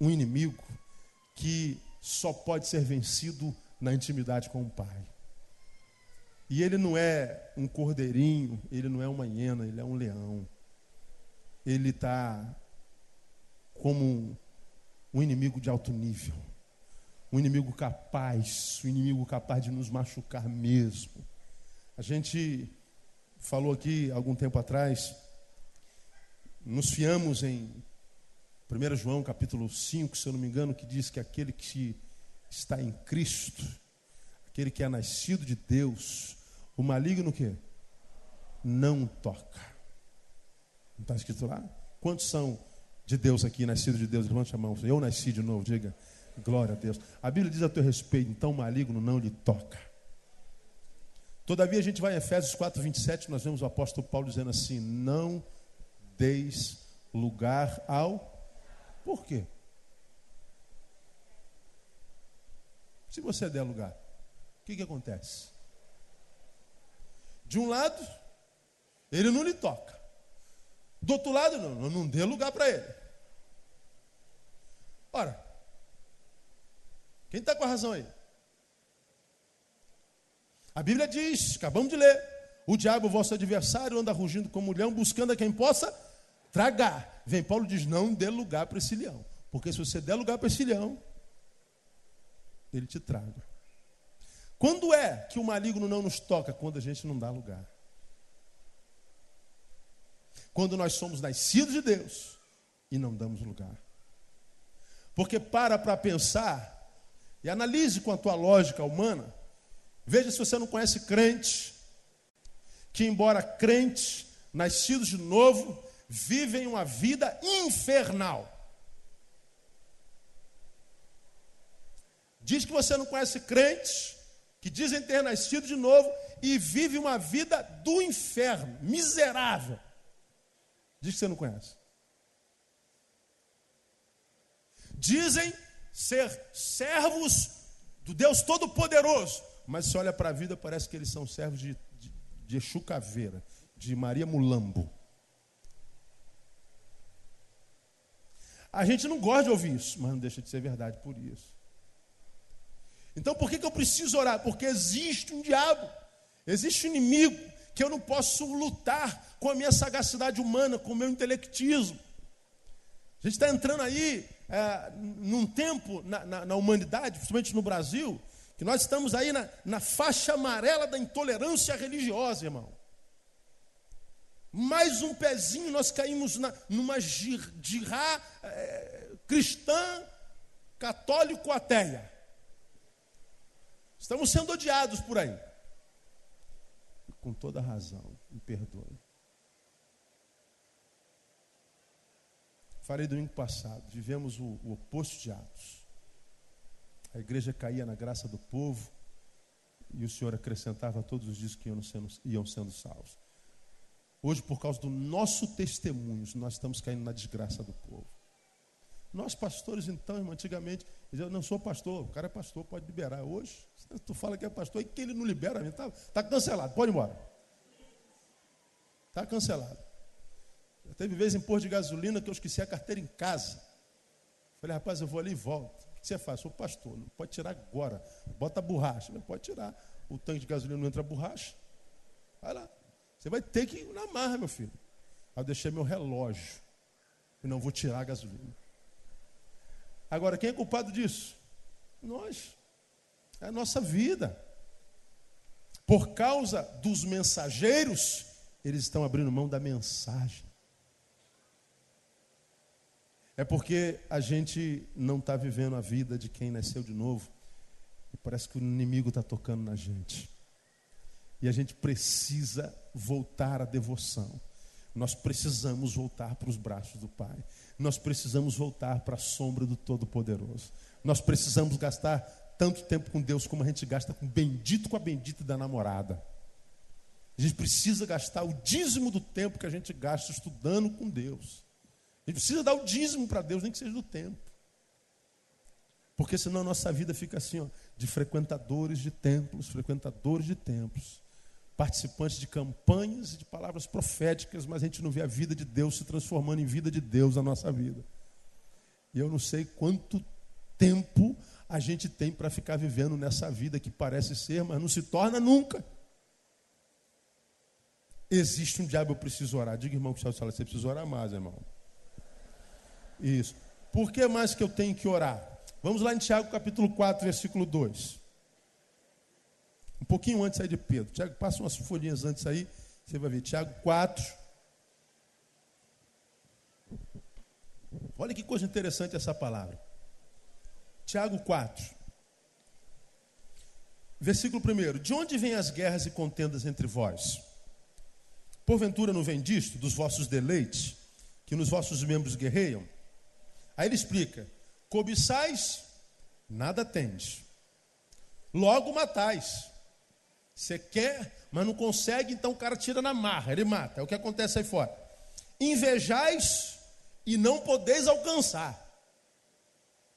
um inimigo que só pode ser vencido na intimidade com o Pai. E ele não é um cordeirinho, ele não é uma hiena, ele é um leão. Ele está como um inimigo de alto nível. Um inimigo capaz, um inimigo capaz de nos machucar mesmo. A gente falou aqui algum tempo atrás, nos fiamos em 1 João capítulo 5, se eu não me engano, que diz que aquele que está em Cristo, aquele que é nascido de Deus, o maligno o quê? Não toca. Não está escrito lá? Quantos são de Deus aqui, nascido de Deus? Levante a mão. Eu nasci de novo, diga. Glória a Deus. A Bíblia diz a teu respeito, então o maligno não lhe toca. Todavia a gente vai em Efésios 4, 27, nós vemos o apóstolo Paulo dizendo assim: não deis lugar ao. Por quê? Se você der lugar, o que, que acontece? De um lado, ele não lhe toca. Do outro lado, não, não dê lugar para ele. Ora, quem está com a razão aí? A Bíblia diz, acabamos de ler, o diabo, vosso adversário, anda rugindo como um leão, buscando a quem possa tragar. Vem Paulo diz: não dê lugar para esse leão. Porque se você der lugar para esse leão, ele te traga. Quando é que o maligno não nos toca? Quando a gente não dá lugar. Quando nós somos nascidos de Deus e não damos lugar. Porque para para pensar e analise com a tua lógica humana. Veja se você não conhece crente que embora crentes, nascidos de novo, vivem uma vida infernal. Diz que você não conhece crentes que dizem ter nascido de novo e vive uma vida do inferno, miserável. Diz que você não conhece. Dizem ser servos do Deus Todo-Poderoso, mas se olha para a vida, parece que eles são servos de, de, de Exu Caveira, de Maria Mulambo. A gente não gosta de ouvir isso, mas não deixa de ser verdade por isso. Então por que, que eu preciso orar? Porque existe um diabo, existe um inimigo que eu não posso lutar com a minha sagacidade humana, com o meu intelectismo. A gente está entrando aí é, num tempo na, na, na, humanidade, principalmente no Brasil, que nós estamos aí na, na faixa amarela da intolerância religiosa, irmão. Mais um pezinho, nós caímos na, numa girá é, cristã, católico, ateia. Estamos sendo odiados por aí. Com toda razão, me perdoe. Falei domingo passado, vivemos o, o oposto de Atos. A igreja caía na graça do povo e o Senhor acrescentava todos os dias que iam sendo, iam sendo salvos. Hoje, por causa do nosso testemunho, nós estamos caindo na desgraça do povo. Nós, pastores, então, irmão, antigamente, eu não sou pastor, o cara é pastor, pode liberar. Hoje, tu fala que é pastor e que ele não libera, está tá cancelado, pode ir embora. Está cancelado. Já teve vez em pôr de gasolina que eu esqueci a carteira em casa. Falei, rapaz, eu vou ali e volto. Que você faz? Sou pastor, não pode tirar agora. Bota a borracha. Não pode tirar. O tanque de gasolina não entra borracha. Vai lá. Você vai ter que ir na marra, meu filho. Aí eu deixei meu relógio. E não vou tirar a gasolina. Agora, quem é culpado disso? Nós. É a nossa vida. Por causa dos mensageiros, eles estão abrindo mão da mensagem. É porque a gente não está vivendo a vida de quem nasceu de novo. E parece que o inimigo está tocando na gente. E a gente precisa voltar à devoção. Nós precisamos voltar para os braços do Pai. Nós precisamos voltar para a sombra do Todo-Poderoso. Nós precisamos gastar tanto tempo com Deus como a gente gasta com o bendito com a bendita da namorada. A gente precisa gastar o dízimo do tempo que a gente gasta estudando com Deus. Gente precisa dar o dízimo para Deus, nem que seja do tempo. Porque senão a nossa vida fica assim, ó, de frequentadores de templos, frequentadores de templos participantes de campanhas e de palavras proféticas, mas a gente não vê a vida de Deus se transformando em vida de Deus na nossa vida. E eu não sei quanto tempo a gente tem para ficar vivendo nessa vida que parece ser, mas não se torna nunca. existe um diabo, eu preciso orar. Diga, irmão, que você precisa orar mais, irmão. Isso. Por que mais que eu tenho que orar? Vamos lá em Tiago capítulo 4, versículo 2. Um pouquinho antes aí de Pedro. Tiago, passa umas folhinhas antes aí, você vai ver. Tiago 4. Olha que coisa interessante essa palavra. Tiago 4. Versículo 1. De onde vêm as guerras e contendas entre vós? Porventura não vem disto, dos vossos deleites, que nos vossos membros guerreiam? Aí ele explica: cobiçais, nada tendes. Logo matais. Você quer, mas não consegue, então o cara tira na marra, ele mata. É o que acontece aí fora. Invejais e não podeis alcançar.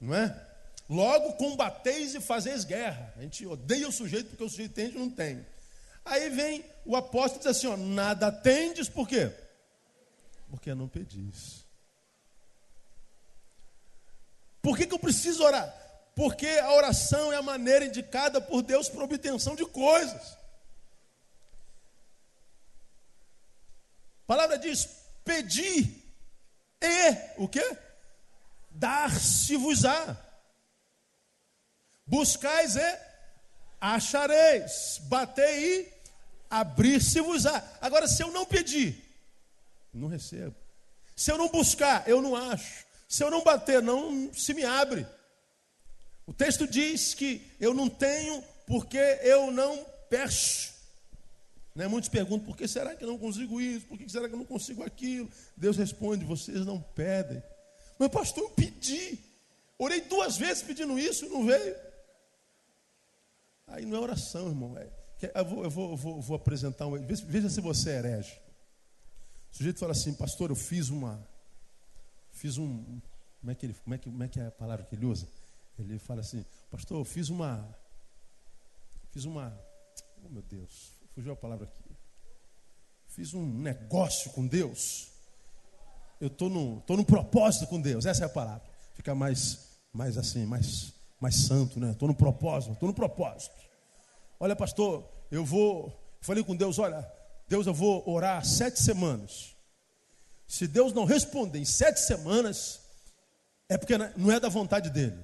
Não é? Logo combateis e fazeis guerra. A gente odeia o sujeito porque o sujeito tem e não tem. Aí vem o apóstolo e diz assim: ó, nada tendes, por quê? Porque não pedis. Por que, que eu preciso orar? Porque a oração é a maneira indicada por Deus para obtenção de coisas. A palavra diz: pedir e o que? Dar-se-vos-á. Buscais e achareis. Batei e abrir-se-vos-á. Agora, se eu não pedir, não recebo. Se eu não buscar, eu não acho. Se eu não bater, não se me abre. O texto diz que eu não tenho porque eu não peço. Né? Muitos perguntam, por que será que eu não consigo isso? Por que será que eu não consigo aquilo? Deus responde, vocês não pedem. Mas pastor, eu pedi. Orei duas vezes pedindo isso e não veio. Aí não é oração, irmão. É, eu, vou, eu, vou, vou, vou apresentar um. Veja se você é herege. O sujeito fala assim, pastor, eu fiz uma fiz um. Como é que, ele, como é que, como é, que é a palavra que ele usa? Ele fala assim, pastor, eu fiz uma. Fiz uma. Oh meu Deus, fugiu a palavra aqui. Fiz um negócio com Deus. Eu estou no, tô no propósito com Deus, essa é a palavra. Fica mais, mais assim, mais, mais santo, né? Estou no propósito, estou no propósito. Olha, pastor, eu vou. Falei com Deus, olha, Deus, eu vou orar sete semanas. Se Deus não responder em sete semanas, é porque não é da vontade dele.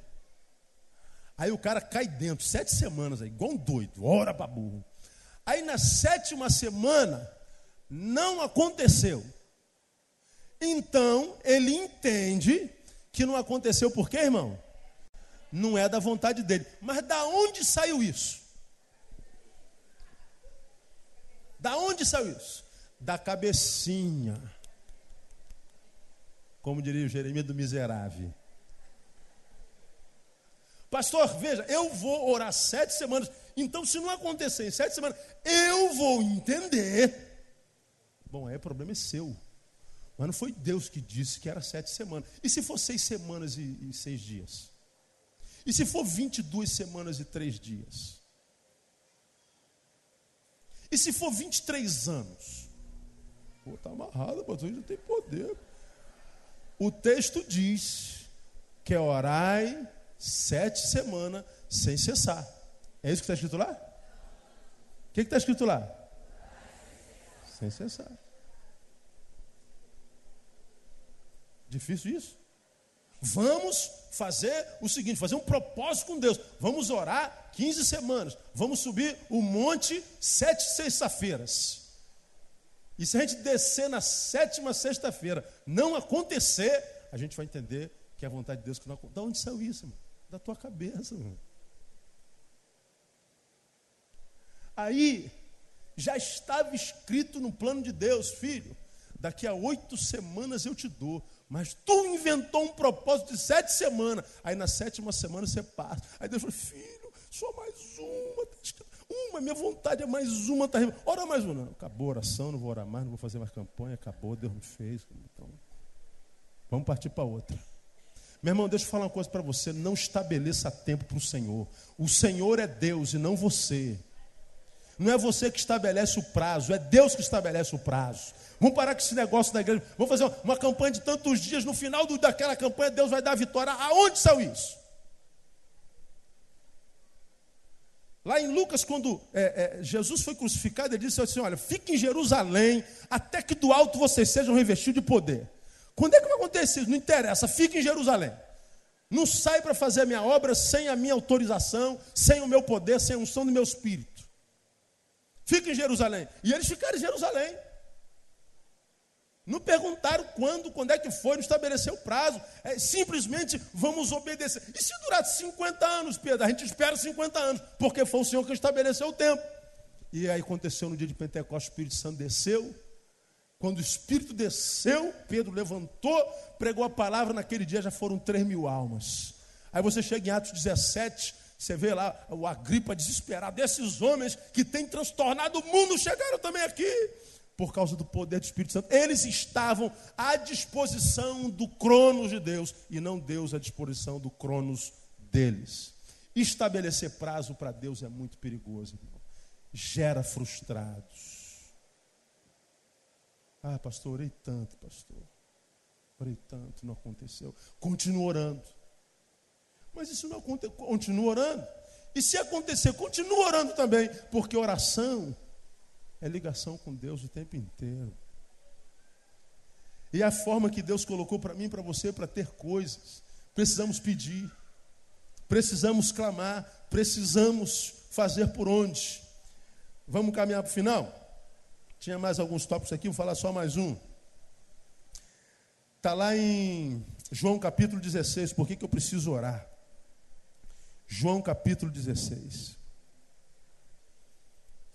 Aí o cara cai dentro, sete semanas, aí, igual um doido, ora para burro. Aí na sétima semana, não aconteceu. Então, ele entende que não aconteceu por quê, irmão? Não é da vontade dele. Mas da onde saiu isso? Da onde saiu isso? Da cabecinha. Como diria o Jeremias do miserável. Pastor, veja, eu vou orar sete semanas. Então, se não acontecer em sete semanas, eu vou entender. Bom, aí o problema é seu. Mas não foi Deus que disse que era sete semanas. E se for seis semanas e, e seis dias? E se for vinte e duas semanas e três dias? E se for vinte e três anos? Pô, está amarrado, pastor, já tem poder. O texto diz que é orai sete semanas sem cessar. É isso que está escrito lá? O que está escrito lá? Sem cessar. Difícil isso? Vamos fazer o seguinte, fazer um propósito com Deus. Vamos orar 15 semanas. Vamos subir o monte sete sexta-feiras. E se a gente descer na sétima sexta-feira, não acontecer, a gente vai entender que é a vontade de Deus que não acontece. Da onde saiu isso, irmão? Da tua cabeça, irmão. Aí, já estava escrito no plano de Deus, filho, daqui a oito semanas eu te dou. Mas tu inventou um propósito de sete semanas. Aí na sétima semana você passa. Aí Deus falou, filho, só mais uma. Está uma, minha vontade é mais uma. Tá... Ora mais uma. Não, acabou a oração, não vou orar mais, não vou fazer mais campanha, acabou, Deus me fez. Então, vamos partir para outra. Meu irmão, deixa eu falar uma coisa para você. Não estabeleça tempo para o Senhor. O Senhor é Deus e não você. Não é você que estabelece o prazo, é Deus que estabelece o prazo. Vamos parar com esse negócio da igreja. Vamos fazer uma campanha de tantos dias. No final do, daquela campanha, Deus vai dar a vitória. Aonde saiu isso? Lá em Lucas, quando é, é, Jesus foi crucificado, ele disse assim: Olha, fique em Jerusalém, até que do alto vocês sejam revestidos de poder. Quando é que vai acontecer isso? Não interessa, fique em Jerusalém. Não sai para fazer a minha obra sem a minha autorização, sem o meu poder, sem a unção do meu espírito. Fique em Jerusalém. E eles ficaram em Jerusalém. Não perguntaram quando, quando é que foi, não estabeleceu o prazo. É, simplesmente vamos obedecer. E se durar 50 anos, Pedro? A gente espera 50 anos, porque foi o Senhor que estabeleceu o tempo. E aí aconteceu no dia de Pentecostes, o Espírito Santo desceu. Quando o Espírito desceu, Pedro levantou, pregou a palavra, naquele dia já foram 3 mil almas. Aí você chega em Atos 17, você vê lá o Agripa desesperado, desses homens que têm transtornado o mundo, chegaram também aqui por causa do poder do Espírito Santo. Eles estavam à disposição do cronos de Deus e não Deus à disposição do cronos deles. Estabelecer prazo para Deus é muito perigoso, irmão. Gera frustrados. Ah, pastor, orei tanto, pastor. Orei tanto, não aconteceu. Continua orando. Mas isso não aconteceu. Continua orando. E se acontecer, continua orando também, porque oração é ligação com Deus o tempo inteiro. E a forma que Deus colocou para mim e para você para ter coisas. Precisamos pedir, precisamos clamar, precisamos fazer por onde. Vamos caminhar para o final? Tinha mais alguns tópicos aqui, vou falar só mais um. Está lá em João capítulo 16, por que, que eu preciso orar? João capítulo 16.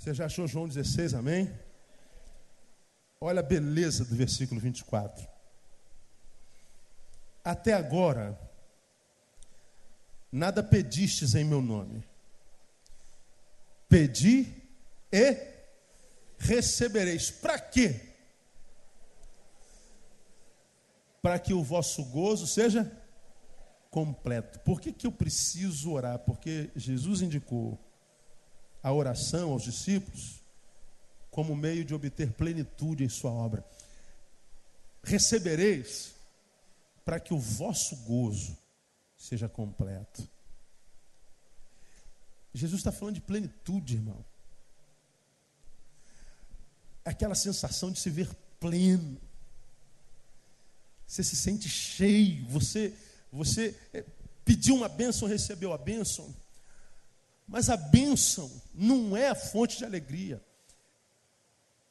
Você já achou João 16, amém? Olha a beleza do versículo 24. Até agora, nada pedistes em meu nome. Pedi e recebereis. Para quê? Para que o vosso gozo seja completo. Por que, que eu preciso orar? Porque Jesus indicou a oração aos discípulos como meio de obter plenitude em sua obra. Recebereis para que o vosso gozo seja completo. Jesus está falando de plenitude, irmão. Aquela sensação de se ver pleno. Você se sente cheio, você, você eh, pediu uma bênção, recebeu a bênção. Mas a bênção não é a fonte de alegria.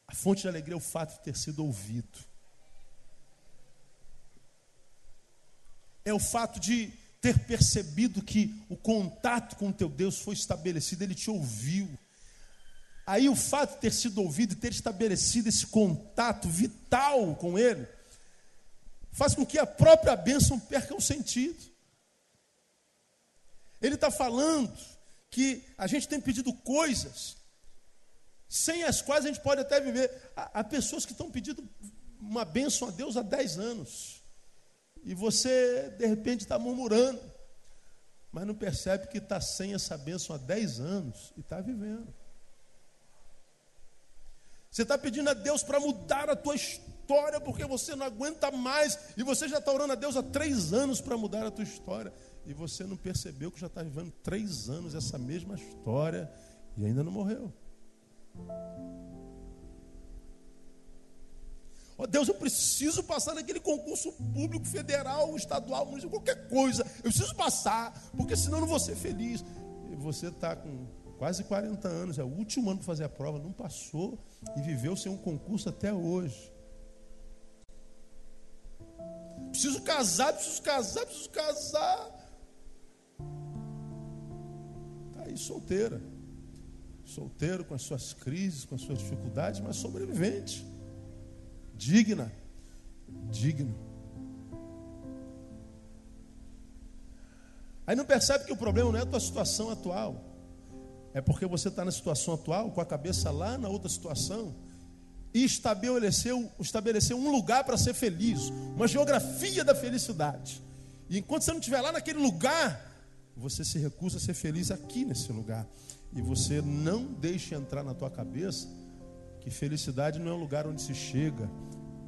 A fonte de alegria é o fato de ter sido ouvido. É o fato de ter percebido que o contato com o teu Deus foi estabelecido, ele te ouviu. Aí o fato de ter sido ouvido e ter estabelecido esse contato vital com ele, faz com que a própria bênção perca o sentido. Ele está falando que a gente tem pedido coisas sem as quais a gente pode até viver. Há, pessoas que estão pedindo uma bênção a Deus há 10 anos. E você, de repente, está murmurando. Mas não percebe que está sem essa bênção há 10 anos e está vivendo. Você está pedindo a Deus para mudar a tua história porque você não aguenta mais. E você já está orando a Deus há três anos para mudar a tua história e você não percebeu que já está vivendo três anos essa mesma história e ainda não morreu. Oh, Deus, eu preciso passar naquele concurso público, federal, estadual, municipal, qualquer coisa. Eu preciso passar, porque senão eu não vou ser feliz. E você está com quase 40 anos, é o último ano para fazer a prova, não passou e viveu sem um concurso até hoje. Preciso casar, preciso casar, preciso casar. Aí solteira. Solteiro com as suas crises, com as suas dificuldades, mas sobrevivente. Digna. Digno. Aí não percebe que o problema não é a tua situação atual. É porque você está na situação atual, com a cabeça lá na outra situação, e estabeleceu, estabeleceu um lugar para ser feliz, uma geografia da felicidade. E enquanto você não estiver lá naquele lugar, você se recusa a ser feliz aqui nesse lugar. E você não deixa entrar na tua cabeça que felicidade não é um lugar onde se chega,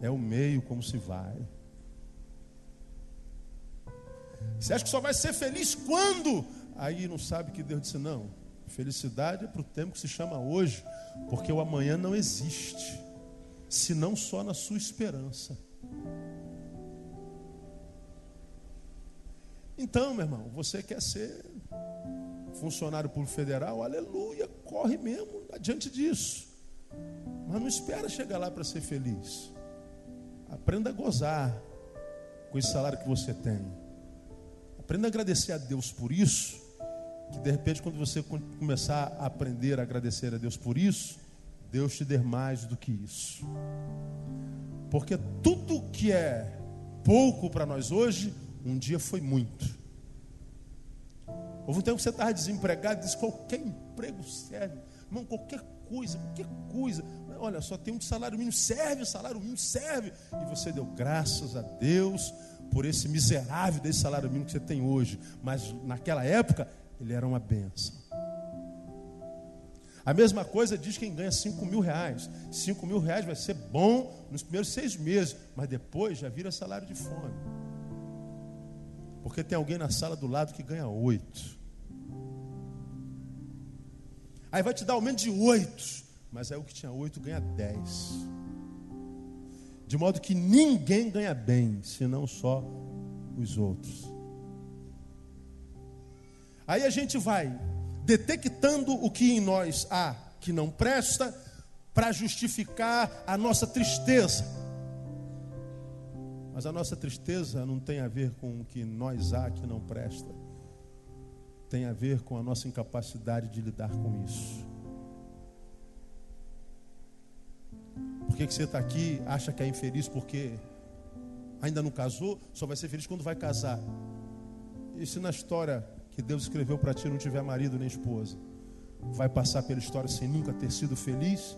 é o meio como se vai. Você acha que só vai ser feliz quando? Aí não sabe que Deus disse: não, Felicidade é para o tempo que se chama hoje, porque o amanhã não existe, senão só na sua esperança. Então, meu irmão, você quer ser funcionário público federal? Aleluia, corre mesmo adiante disso. Mas não espera chegar lá para ser feliz. Aprenda a gozar com esse salário que você tem. Aprenda a agradecer a Deus por isso. Que de repente, quando você começar a aprender a agradecer a Deus por isso, Deus te der mais do que isso. Porque tudo que é pouco para nós hoje, um dia foi muito. Houve um tempo que você estava desempregado, disse qualquer emprego serve. Irmão, qualquer coisa, qualquer coisa. Olha, só tem um salário mínimo, serve, salário mínimo serve. E você deu graças a Deus por esse miserável desse salário mínimo que você tem hoje. Mas naquela época, ele era uma benção. A mesma coisa diz quem ganha 5 mil reais. 5 mil reais vai ser bom nos primeiros seis meses, mas depois já vira salário de fome. Porque tem alguém na sala do lado que ganha oito. Aí vai te dar aumento de oito. Mas aí o que tinha oito ganha dez. De modo que ninguém ganha bem, senão só os outros. Aí a gente vai detectando o que em nós há que não presta, para justificar a nossa tristeza. Mas a nossa tristeza não tem a ver com o que nós há que não presta. Tem a ver com a nossa incapacidade de lidar com isso. Por que, que você está aqui, acha que é infeliz porque ainda não casou, só vai ser feliz quando vai casar? E se na história que Deus escreveu para ti não tiver marido nem esposa, vai passar pela história sem nunca ter sido feliz?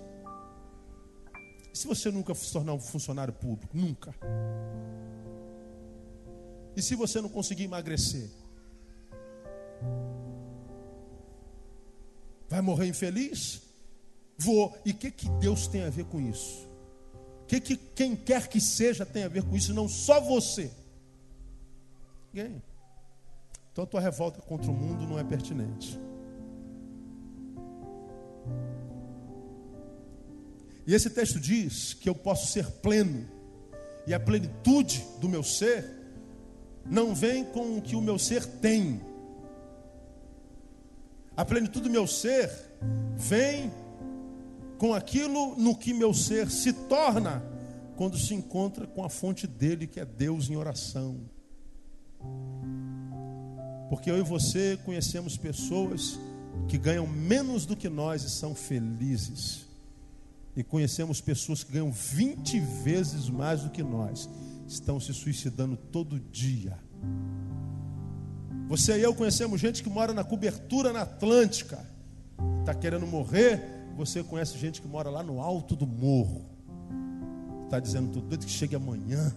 Se você nunca se tornar um funcionário público? Nunca. E se você não conseguir emagrecer? Vai morrer infeliz? Vou. E o que, que Deus tem a ver com isso? O que, que quem quer que seja tem a ver com isso, não só você? Ninguém. Então a tua revolta contra o mundo não é pertinente. E esse texto diz que eu posso ser pleno, e a plenitude do meu ser não vem com o que o meu ser tem. A plenitude do meu ser vem com aquilo no que meu ser se torna quando se encontra com a fonte dele, que é Deus em oração. Porque eu e você conhecemos pessoas que ganham menos do que nós e são felizes e conhecemos pessoas que ganham 20 vezes mais do que nós, estão se suicidando todo dia. Você e eu conhecemos gente que mora na cobertura na Atlântica, está querendo morrer. Você conhece gente que mora lá no alto do morro, está dizendo tudo doido que chegue amanhã,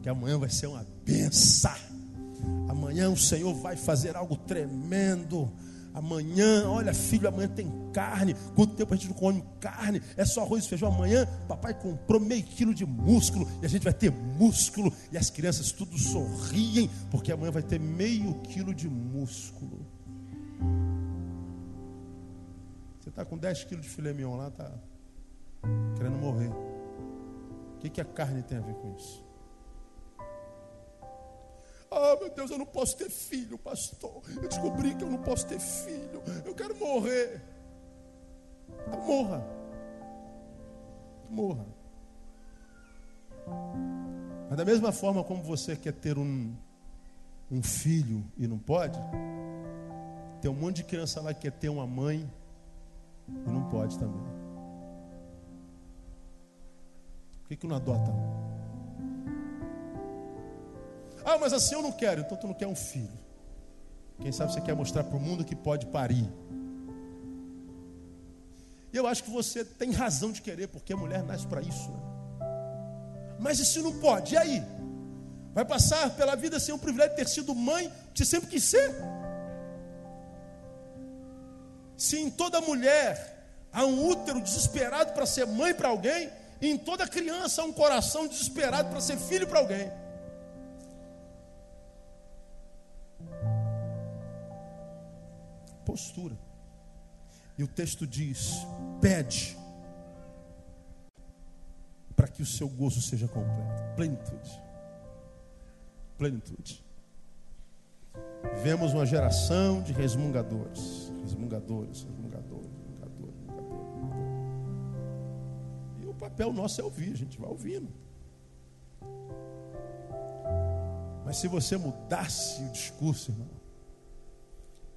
que amanhã vai ser uma benção. Amanhã o Senhor vai fazer algo tremendo. Amanhã, olha, filho, amanhã tem carne. Quanto tempo a gente não come carne? É só arroz e feijão. Amanhã, papai comprou meio quilo de músculo e a gente vai ter músculo. E as crianças tudo sorriem, porque amanhã vai ter meio quilo de músculo. Você está com 10 quilos de filé mignon lá, está querendo morrer. O que, que a carne tem a ver com isso? Ah, meu Deus, eu não posso ter filho, pastor. Eu descobri que eu não posso ter filho. Eu quero morrer. Então, morra. Morra. Mas da mesma forma como você quer ter um, um filho e não pode, tem um monte de criança lá que quer ter uma mãe e não pode também. Por que, que não adota? Ah, mas assim eu não quero. Então tu não quer um filho. Quem sabe você quer mostrar para o mundo que pode parir. E eu acho que você tem razão de querer, porque a mulher nasce para isso. Né? Mas e se não pode? E aí? Vai passar pela vida sem o privilégio de ter sido mãe que sempre quis ser? Se em toda mulher há um útero desesperado para ser mãe para alguém, e em toda criança há um coração desesperado para ser filho para alguém. Postura. E o texto diz: pede para que o seu gozo seja completo. Plenitude. Plenitude. Vemos uma geração de resmungadores, resmungadores, resmungadores, resmungadores. E o papel nosso é ouvir, a gente vai ouvindo. Mas se você mudasse o discurso, irmão,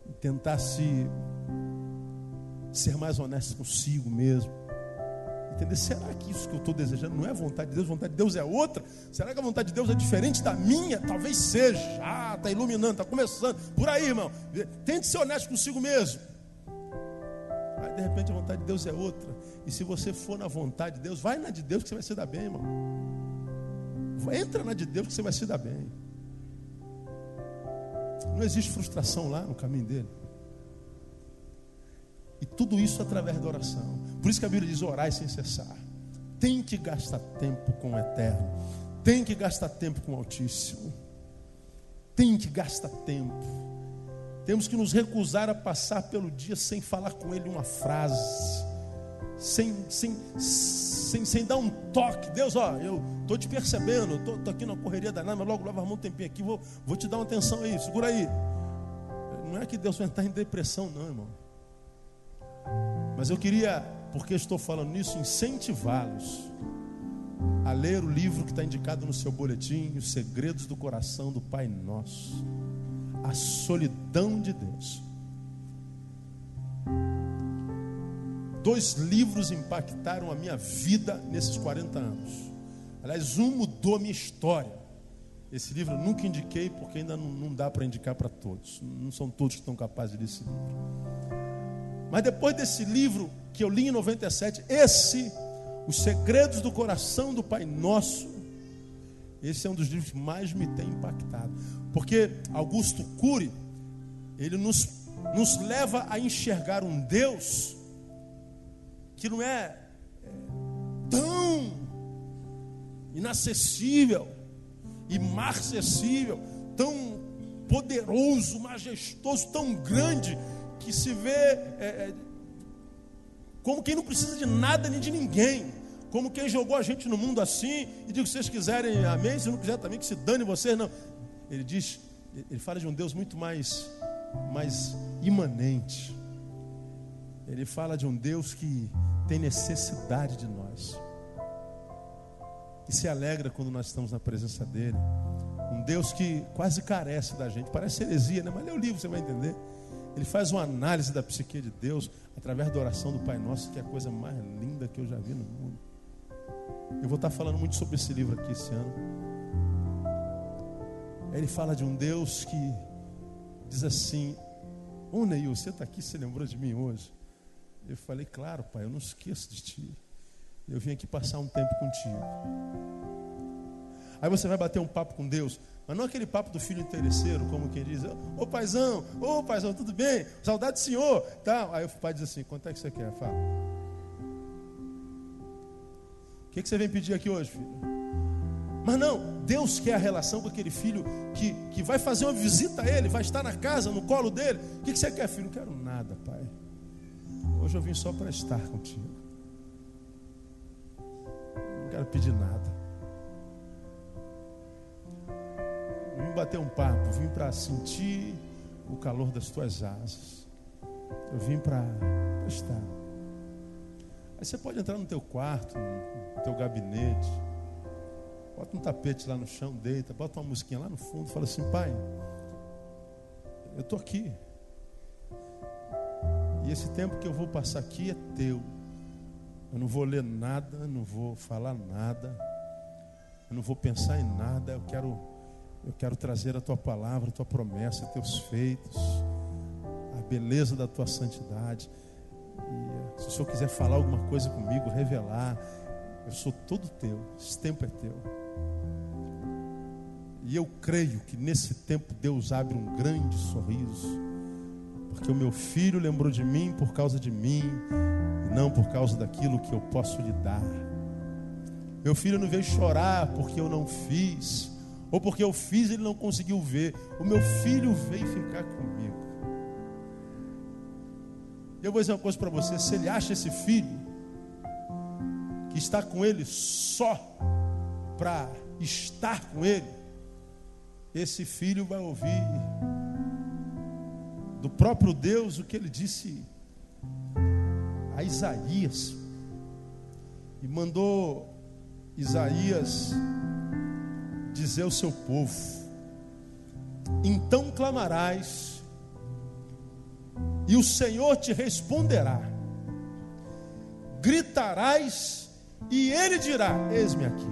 e tentasse ser mais honesto consigo mesmo, entender, será que isso que eu estou desejando não é vontade de Deus? Vontade de Deus é outra? Será que a vontade de Deus é diferente da minha? Talvez seja. Ah, está iluminando, está começando. Por aí, irmão. Tente ser honesto consigo mesmo. Aí, de repente, a vontade de Deus é outra. E se você for na vontade de Deus, vai na de Deus que você vai se dar bem, irmão. Entra na de Deus que você vai se dar bem. Não existe frustração lá no caminho dele. E tudo isso através da oração. Por isso que a Bíblia diz: orai sem cessar. Tem que gastar tempo com o Eterno. Tem que gastar tempo com o Altíssimo. Tem que gastar tempo. Temos que nos recusar a passar pelo dia sem falar com Ele uma frase. Sem, sem, sem, sem dar um toque. Deus, ó, eu estou te percebendo, estou aqui na correria danada, mas logo, logo arrumar um tempinho aqui, vou, vou te dar uma atenção aí, segura aí. Não é que Deus vai entrar em depressão, não, irmão. Mas eu queria, porque estou falando nisso, incentivá-los a ler o livro que está indicado no seu boletim, Os Segredos do Coração do Pai Nosso. A solidão de Deus. Dois livros impactaram a minha vida nesses 40 anos. Aliás, um mudou a minha história. Esse livro eu nunca indiquei, porque ainda não, não dá para indicar para todos. Não são todos que estão capazes de ler esse livro. Mas depois desse livro que eu li em 97, esse, Os Segredos do Coração do Pai Nosso, esse é um dos livros que mais me tem impactado. Porque Augusto Cury, ele nos, nos leva a enxergar um Deus que não é, é tão inacessível e marcessível, tão poderoso, majestoso, tão grande, que se vê é, é, como quem não precisa de nada nem de ninguém, como quem jogou a gente no mundo assim, e digo, se vocês quiserem, amém, se não quiser também, que se dane vocês, não. Ele diz, ele fala de um Deus muito mais, mais imanente. Ele fala de um Deus que tem necessidade de nós. E se alegra quando nós estamos na presença dele. Um Deus que quase carece da gente. Parece heresia, né? Mas lê o livro, você vai entender. Ele faz uma análise da psique de Deus através da oração do Pai Nosso, que é a coisa mais linda que eu já vi no mundo. Eu vou estar falando muito sobre esse livro aqui esse ano. Ele fala de um Deus que diz assim: Ô Neil, você está aqui, você lembrou de mim hoje? Eu falei, claro, pai, eu não esqueço de ti. Eu vim aqui passar um tempo contigo. Aí você vai bater um papo com Deus, mas não aquele papo do filho interesseiro, como quem diz, ô paizão, ô paizão, tudo bem? Saudade do senhor. Tá. Aí o pai diz assim, quanto é que você quer? Fala. O que, que você vem pedir aqui hoje, filho? Mas não, Deus quer a relação com aquele filho que, que vai fazer uma visita a ele, vai estar na casa, no colo dele. O que, que você quer, filho? Não quero nada, pai. Hoje eu vim só para estar contigo. Não quero pedir nada. Vim bater um papo, vim para sentir o calor das tuas asas. Eu vim para estar. Aí você pode entrar no teu quarto, no teu gabinete. Bota um tapete lá no chão, deita, bota uma musiquinha lá no fundo, fala assim, pai, eu estou aqui. E esse tempo que eu vou passar aqui é teu. Eu não vou ler nada, não vou falar nada, eu não vou pensar em nada. Eu quero, eu quero trazer a tua palavra, a tua promessa, teus feitos, a beleza da tua santidade. E se o Senhor quiser falar alguma coisa comigo, revelar, eu sou todo teu. Esse tempo é teu. E eu creio que nesse tempo Deus abre um grande sorriso porque o meu filho lembrou de mim por causa de mim, e não por causa daquilo que eu posso lhe dar. Meu filho não veio chorar porque eu não fiz, ou porque eu fiz e ele não conseguiu ver. O meu filho veio ficar comigo. Eu vou dizer uma coisa para você: se ele acha esse filho que está com ele só para estar com ele, esse filho vai ouvir do próprio Deus o que ele disse a Isaías. E mandou Isaías dizer ao seu povo: Então clamarás, e o Senhor te responderá. Gritarás, e ele dirá: Eis-me aqui.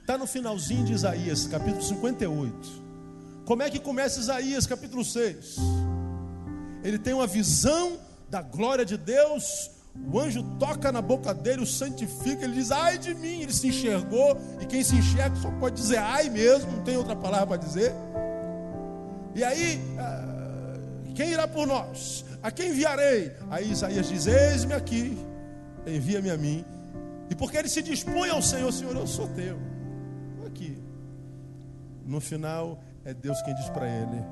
Está no finalzinho de Isaías, capítulo 58. Como é que começa Isaías, capítulo 6? Ele tem uma visão da glória de Deus o anjo toca na boca dele, o santifica, ele diz: Ai de mim. Ele se enxergou, e quem se enxerga só pode dizer ai mesmo, não tem outra palavra para dizer. E aí, ah, quem irá por nós? A quem enviarei? Aí Isaías diz: Eis-me aqui, envia-me a mim. E porque ele se dispõe ao Senhor, Senhor, eu sou teu. Aqui. No final, é Deus quem diz para ele: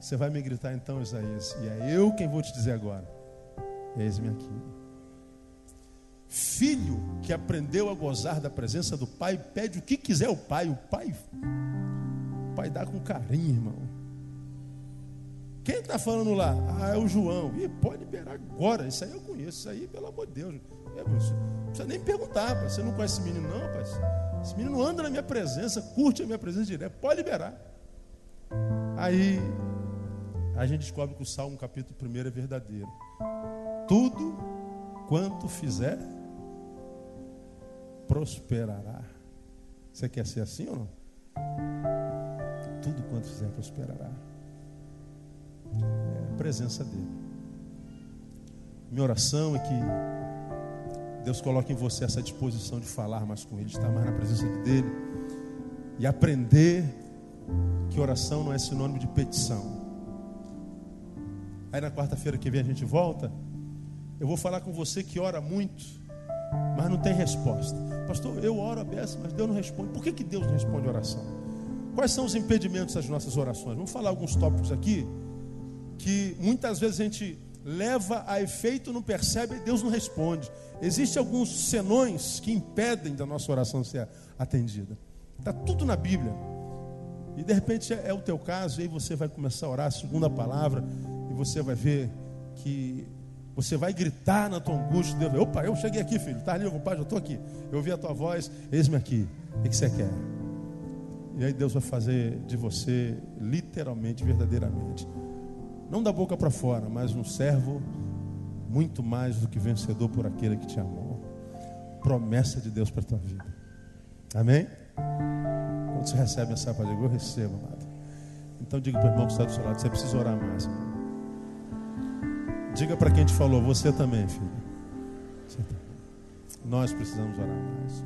Você vai me gritar então, Isaías, e é eu quem vou te dizer agora. Eis-me aqui. Filho que aprendeu a gozar da presença do pai, pede o que quiser o pai. O pai, o pai dá com carinho, irmão. Quem está falando lá? Ah, é o João. E pode liberar agora. Isso aí eu conheço. Isso aí, pelo amor de Deus. É, não precisa nem perguntar. Você não conhece esse menino, não, pai? Esse menino anda na minha presença, curte a minha presença direto. Pode liberar. Aí a gente descobre que o Salmo capítulo 1 é verdadeiro. Tudo quanto fizer, prosperará. Você quer ser assim ou não? Tudo quanto fizer, prosperará. É a presença dele. Minha oração é que Deus coloque em você essa disposição de falar mais com Ele, de estar mais na presença dele e aprender que oração não é sinônimo de petição. Aí na quarta-feira que vem a gente volta. Eu vou falar com você que ora muito, mas não tem resposta. Pastor, eu oro a beça, mas Deus não responde. Por que, que Deus não responde oração? Quais são os impedimentos das nossas orações? Vamos falar alguns tópicos aqui que muitas vezes a gente leva a efeito, não percebe Deus não responde. Existem alguns senões que impedem da nossa oração ser atendida. Está tudo na Bíblia. E de repente é, é o teu caso, e aí você vai começar a orar a segunda palavra, e você vai ver que você vai gritar na tua angústia. Deus, opa, eu cheguei aqui, filho. Está ali ocupado, eu estou aqui. Eu ouvi a tua voz, eis-me aqui. O que você quer? E aí Deus vai fazer de você, literalmente, verdadeiramente. Não da boca para fora, mas um servo muito mais do que vencedor por aquele que te amou. Promessa de Deus para tua vida. Amém? Quando você recebe essa palavra, eu recebo, amado. Então diga para o irmão que está do seu lado, você precisa orar mais. Irmão. Diga para quem te falou, você também, filho. Você também. Nós precisamos orar mais.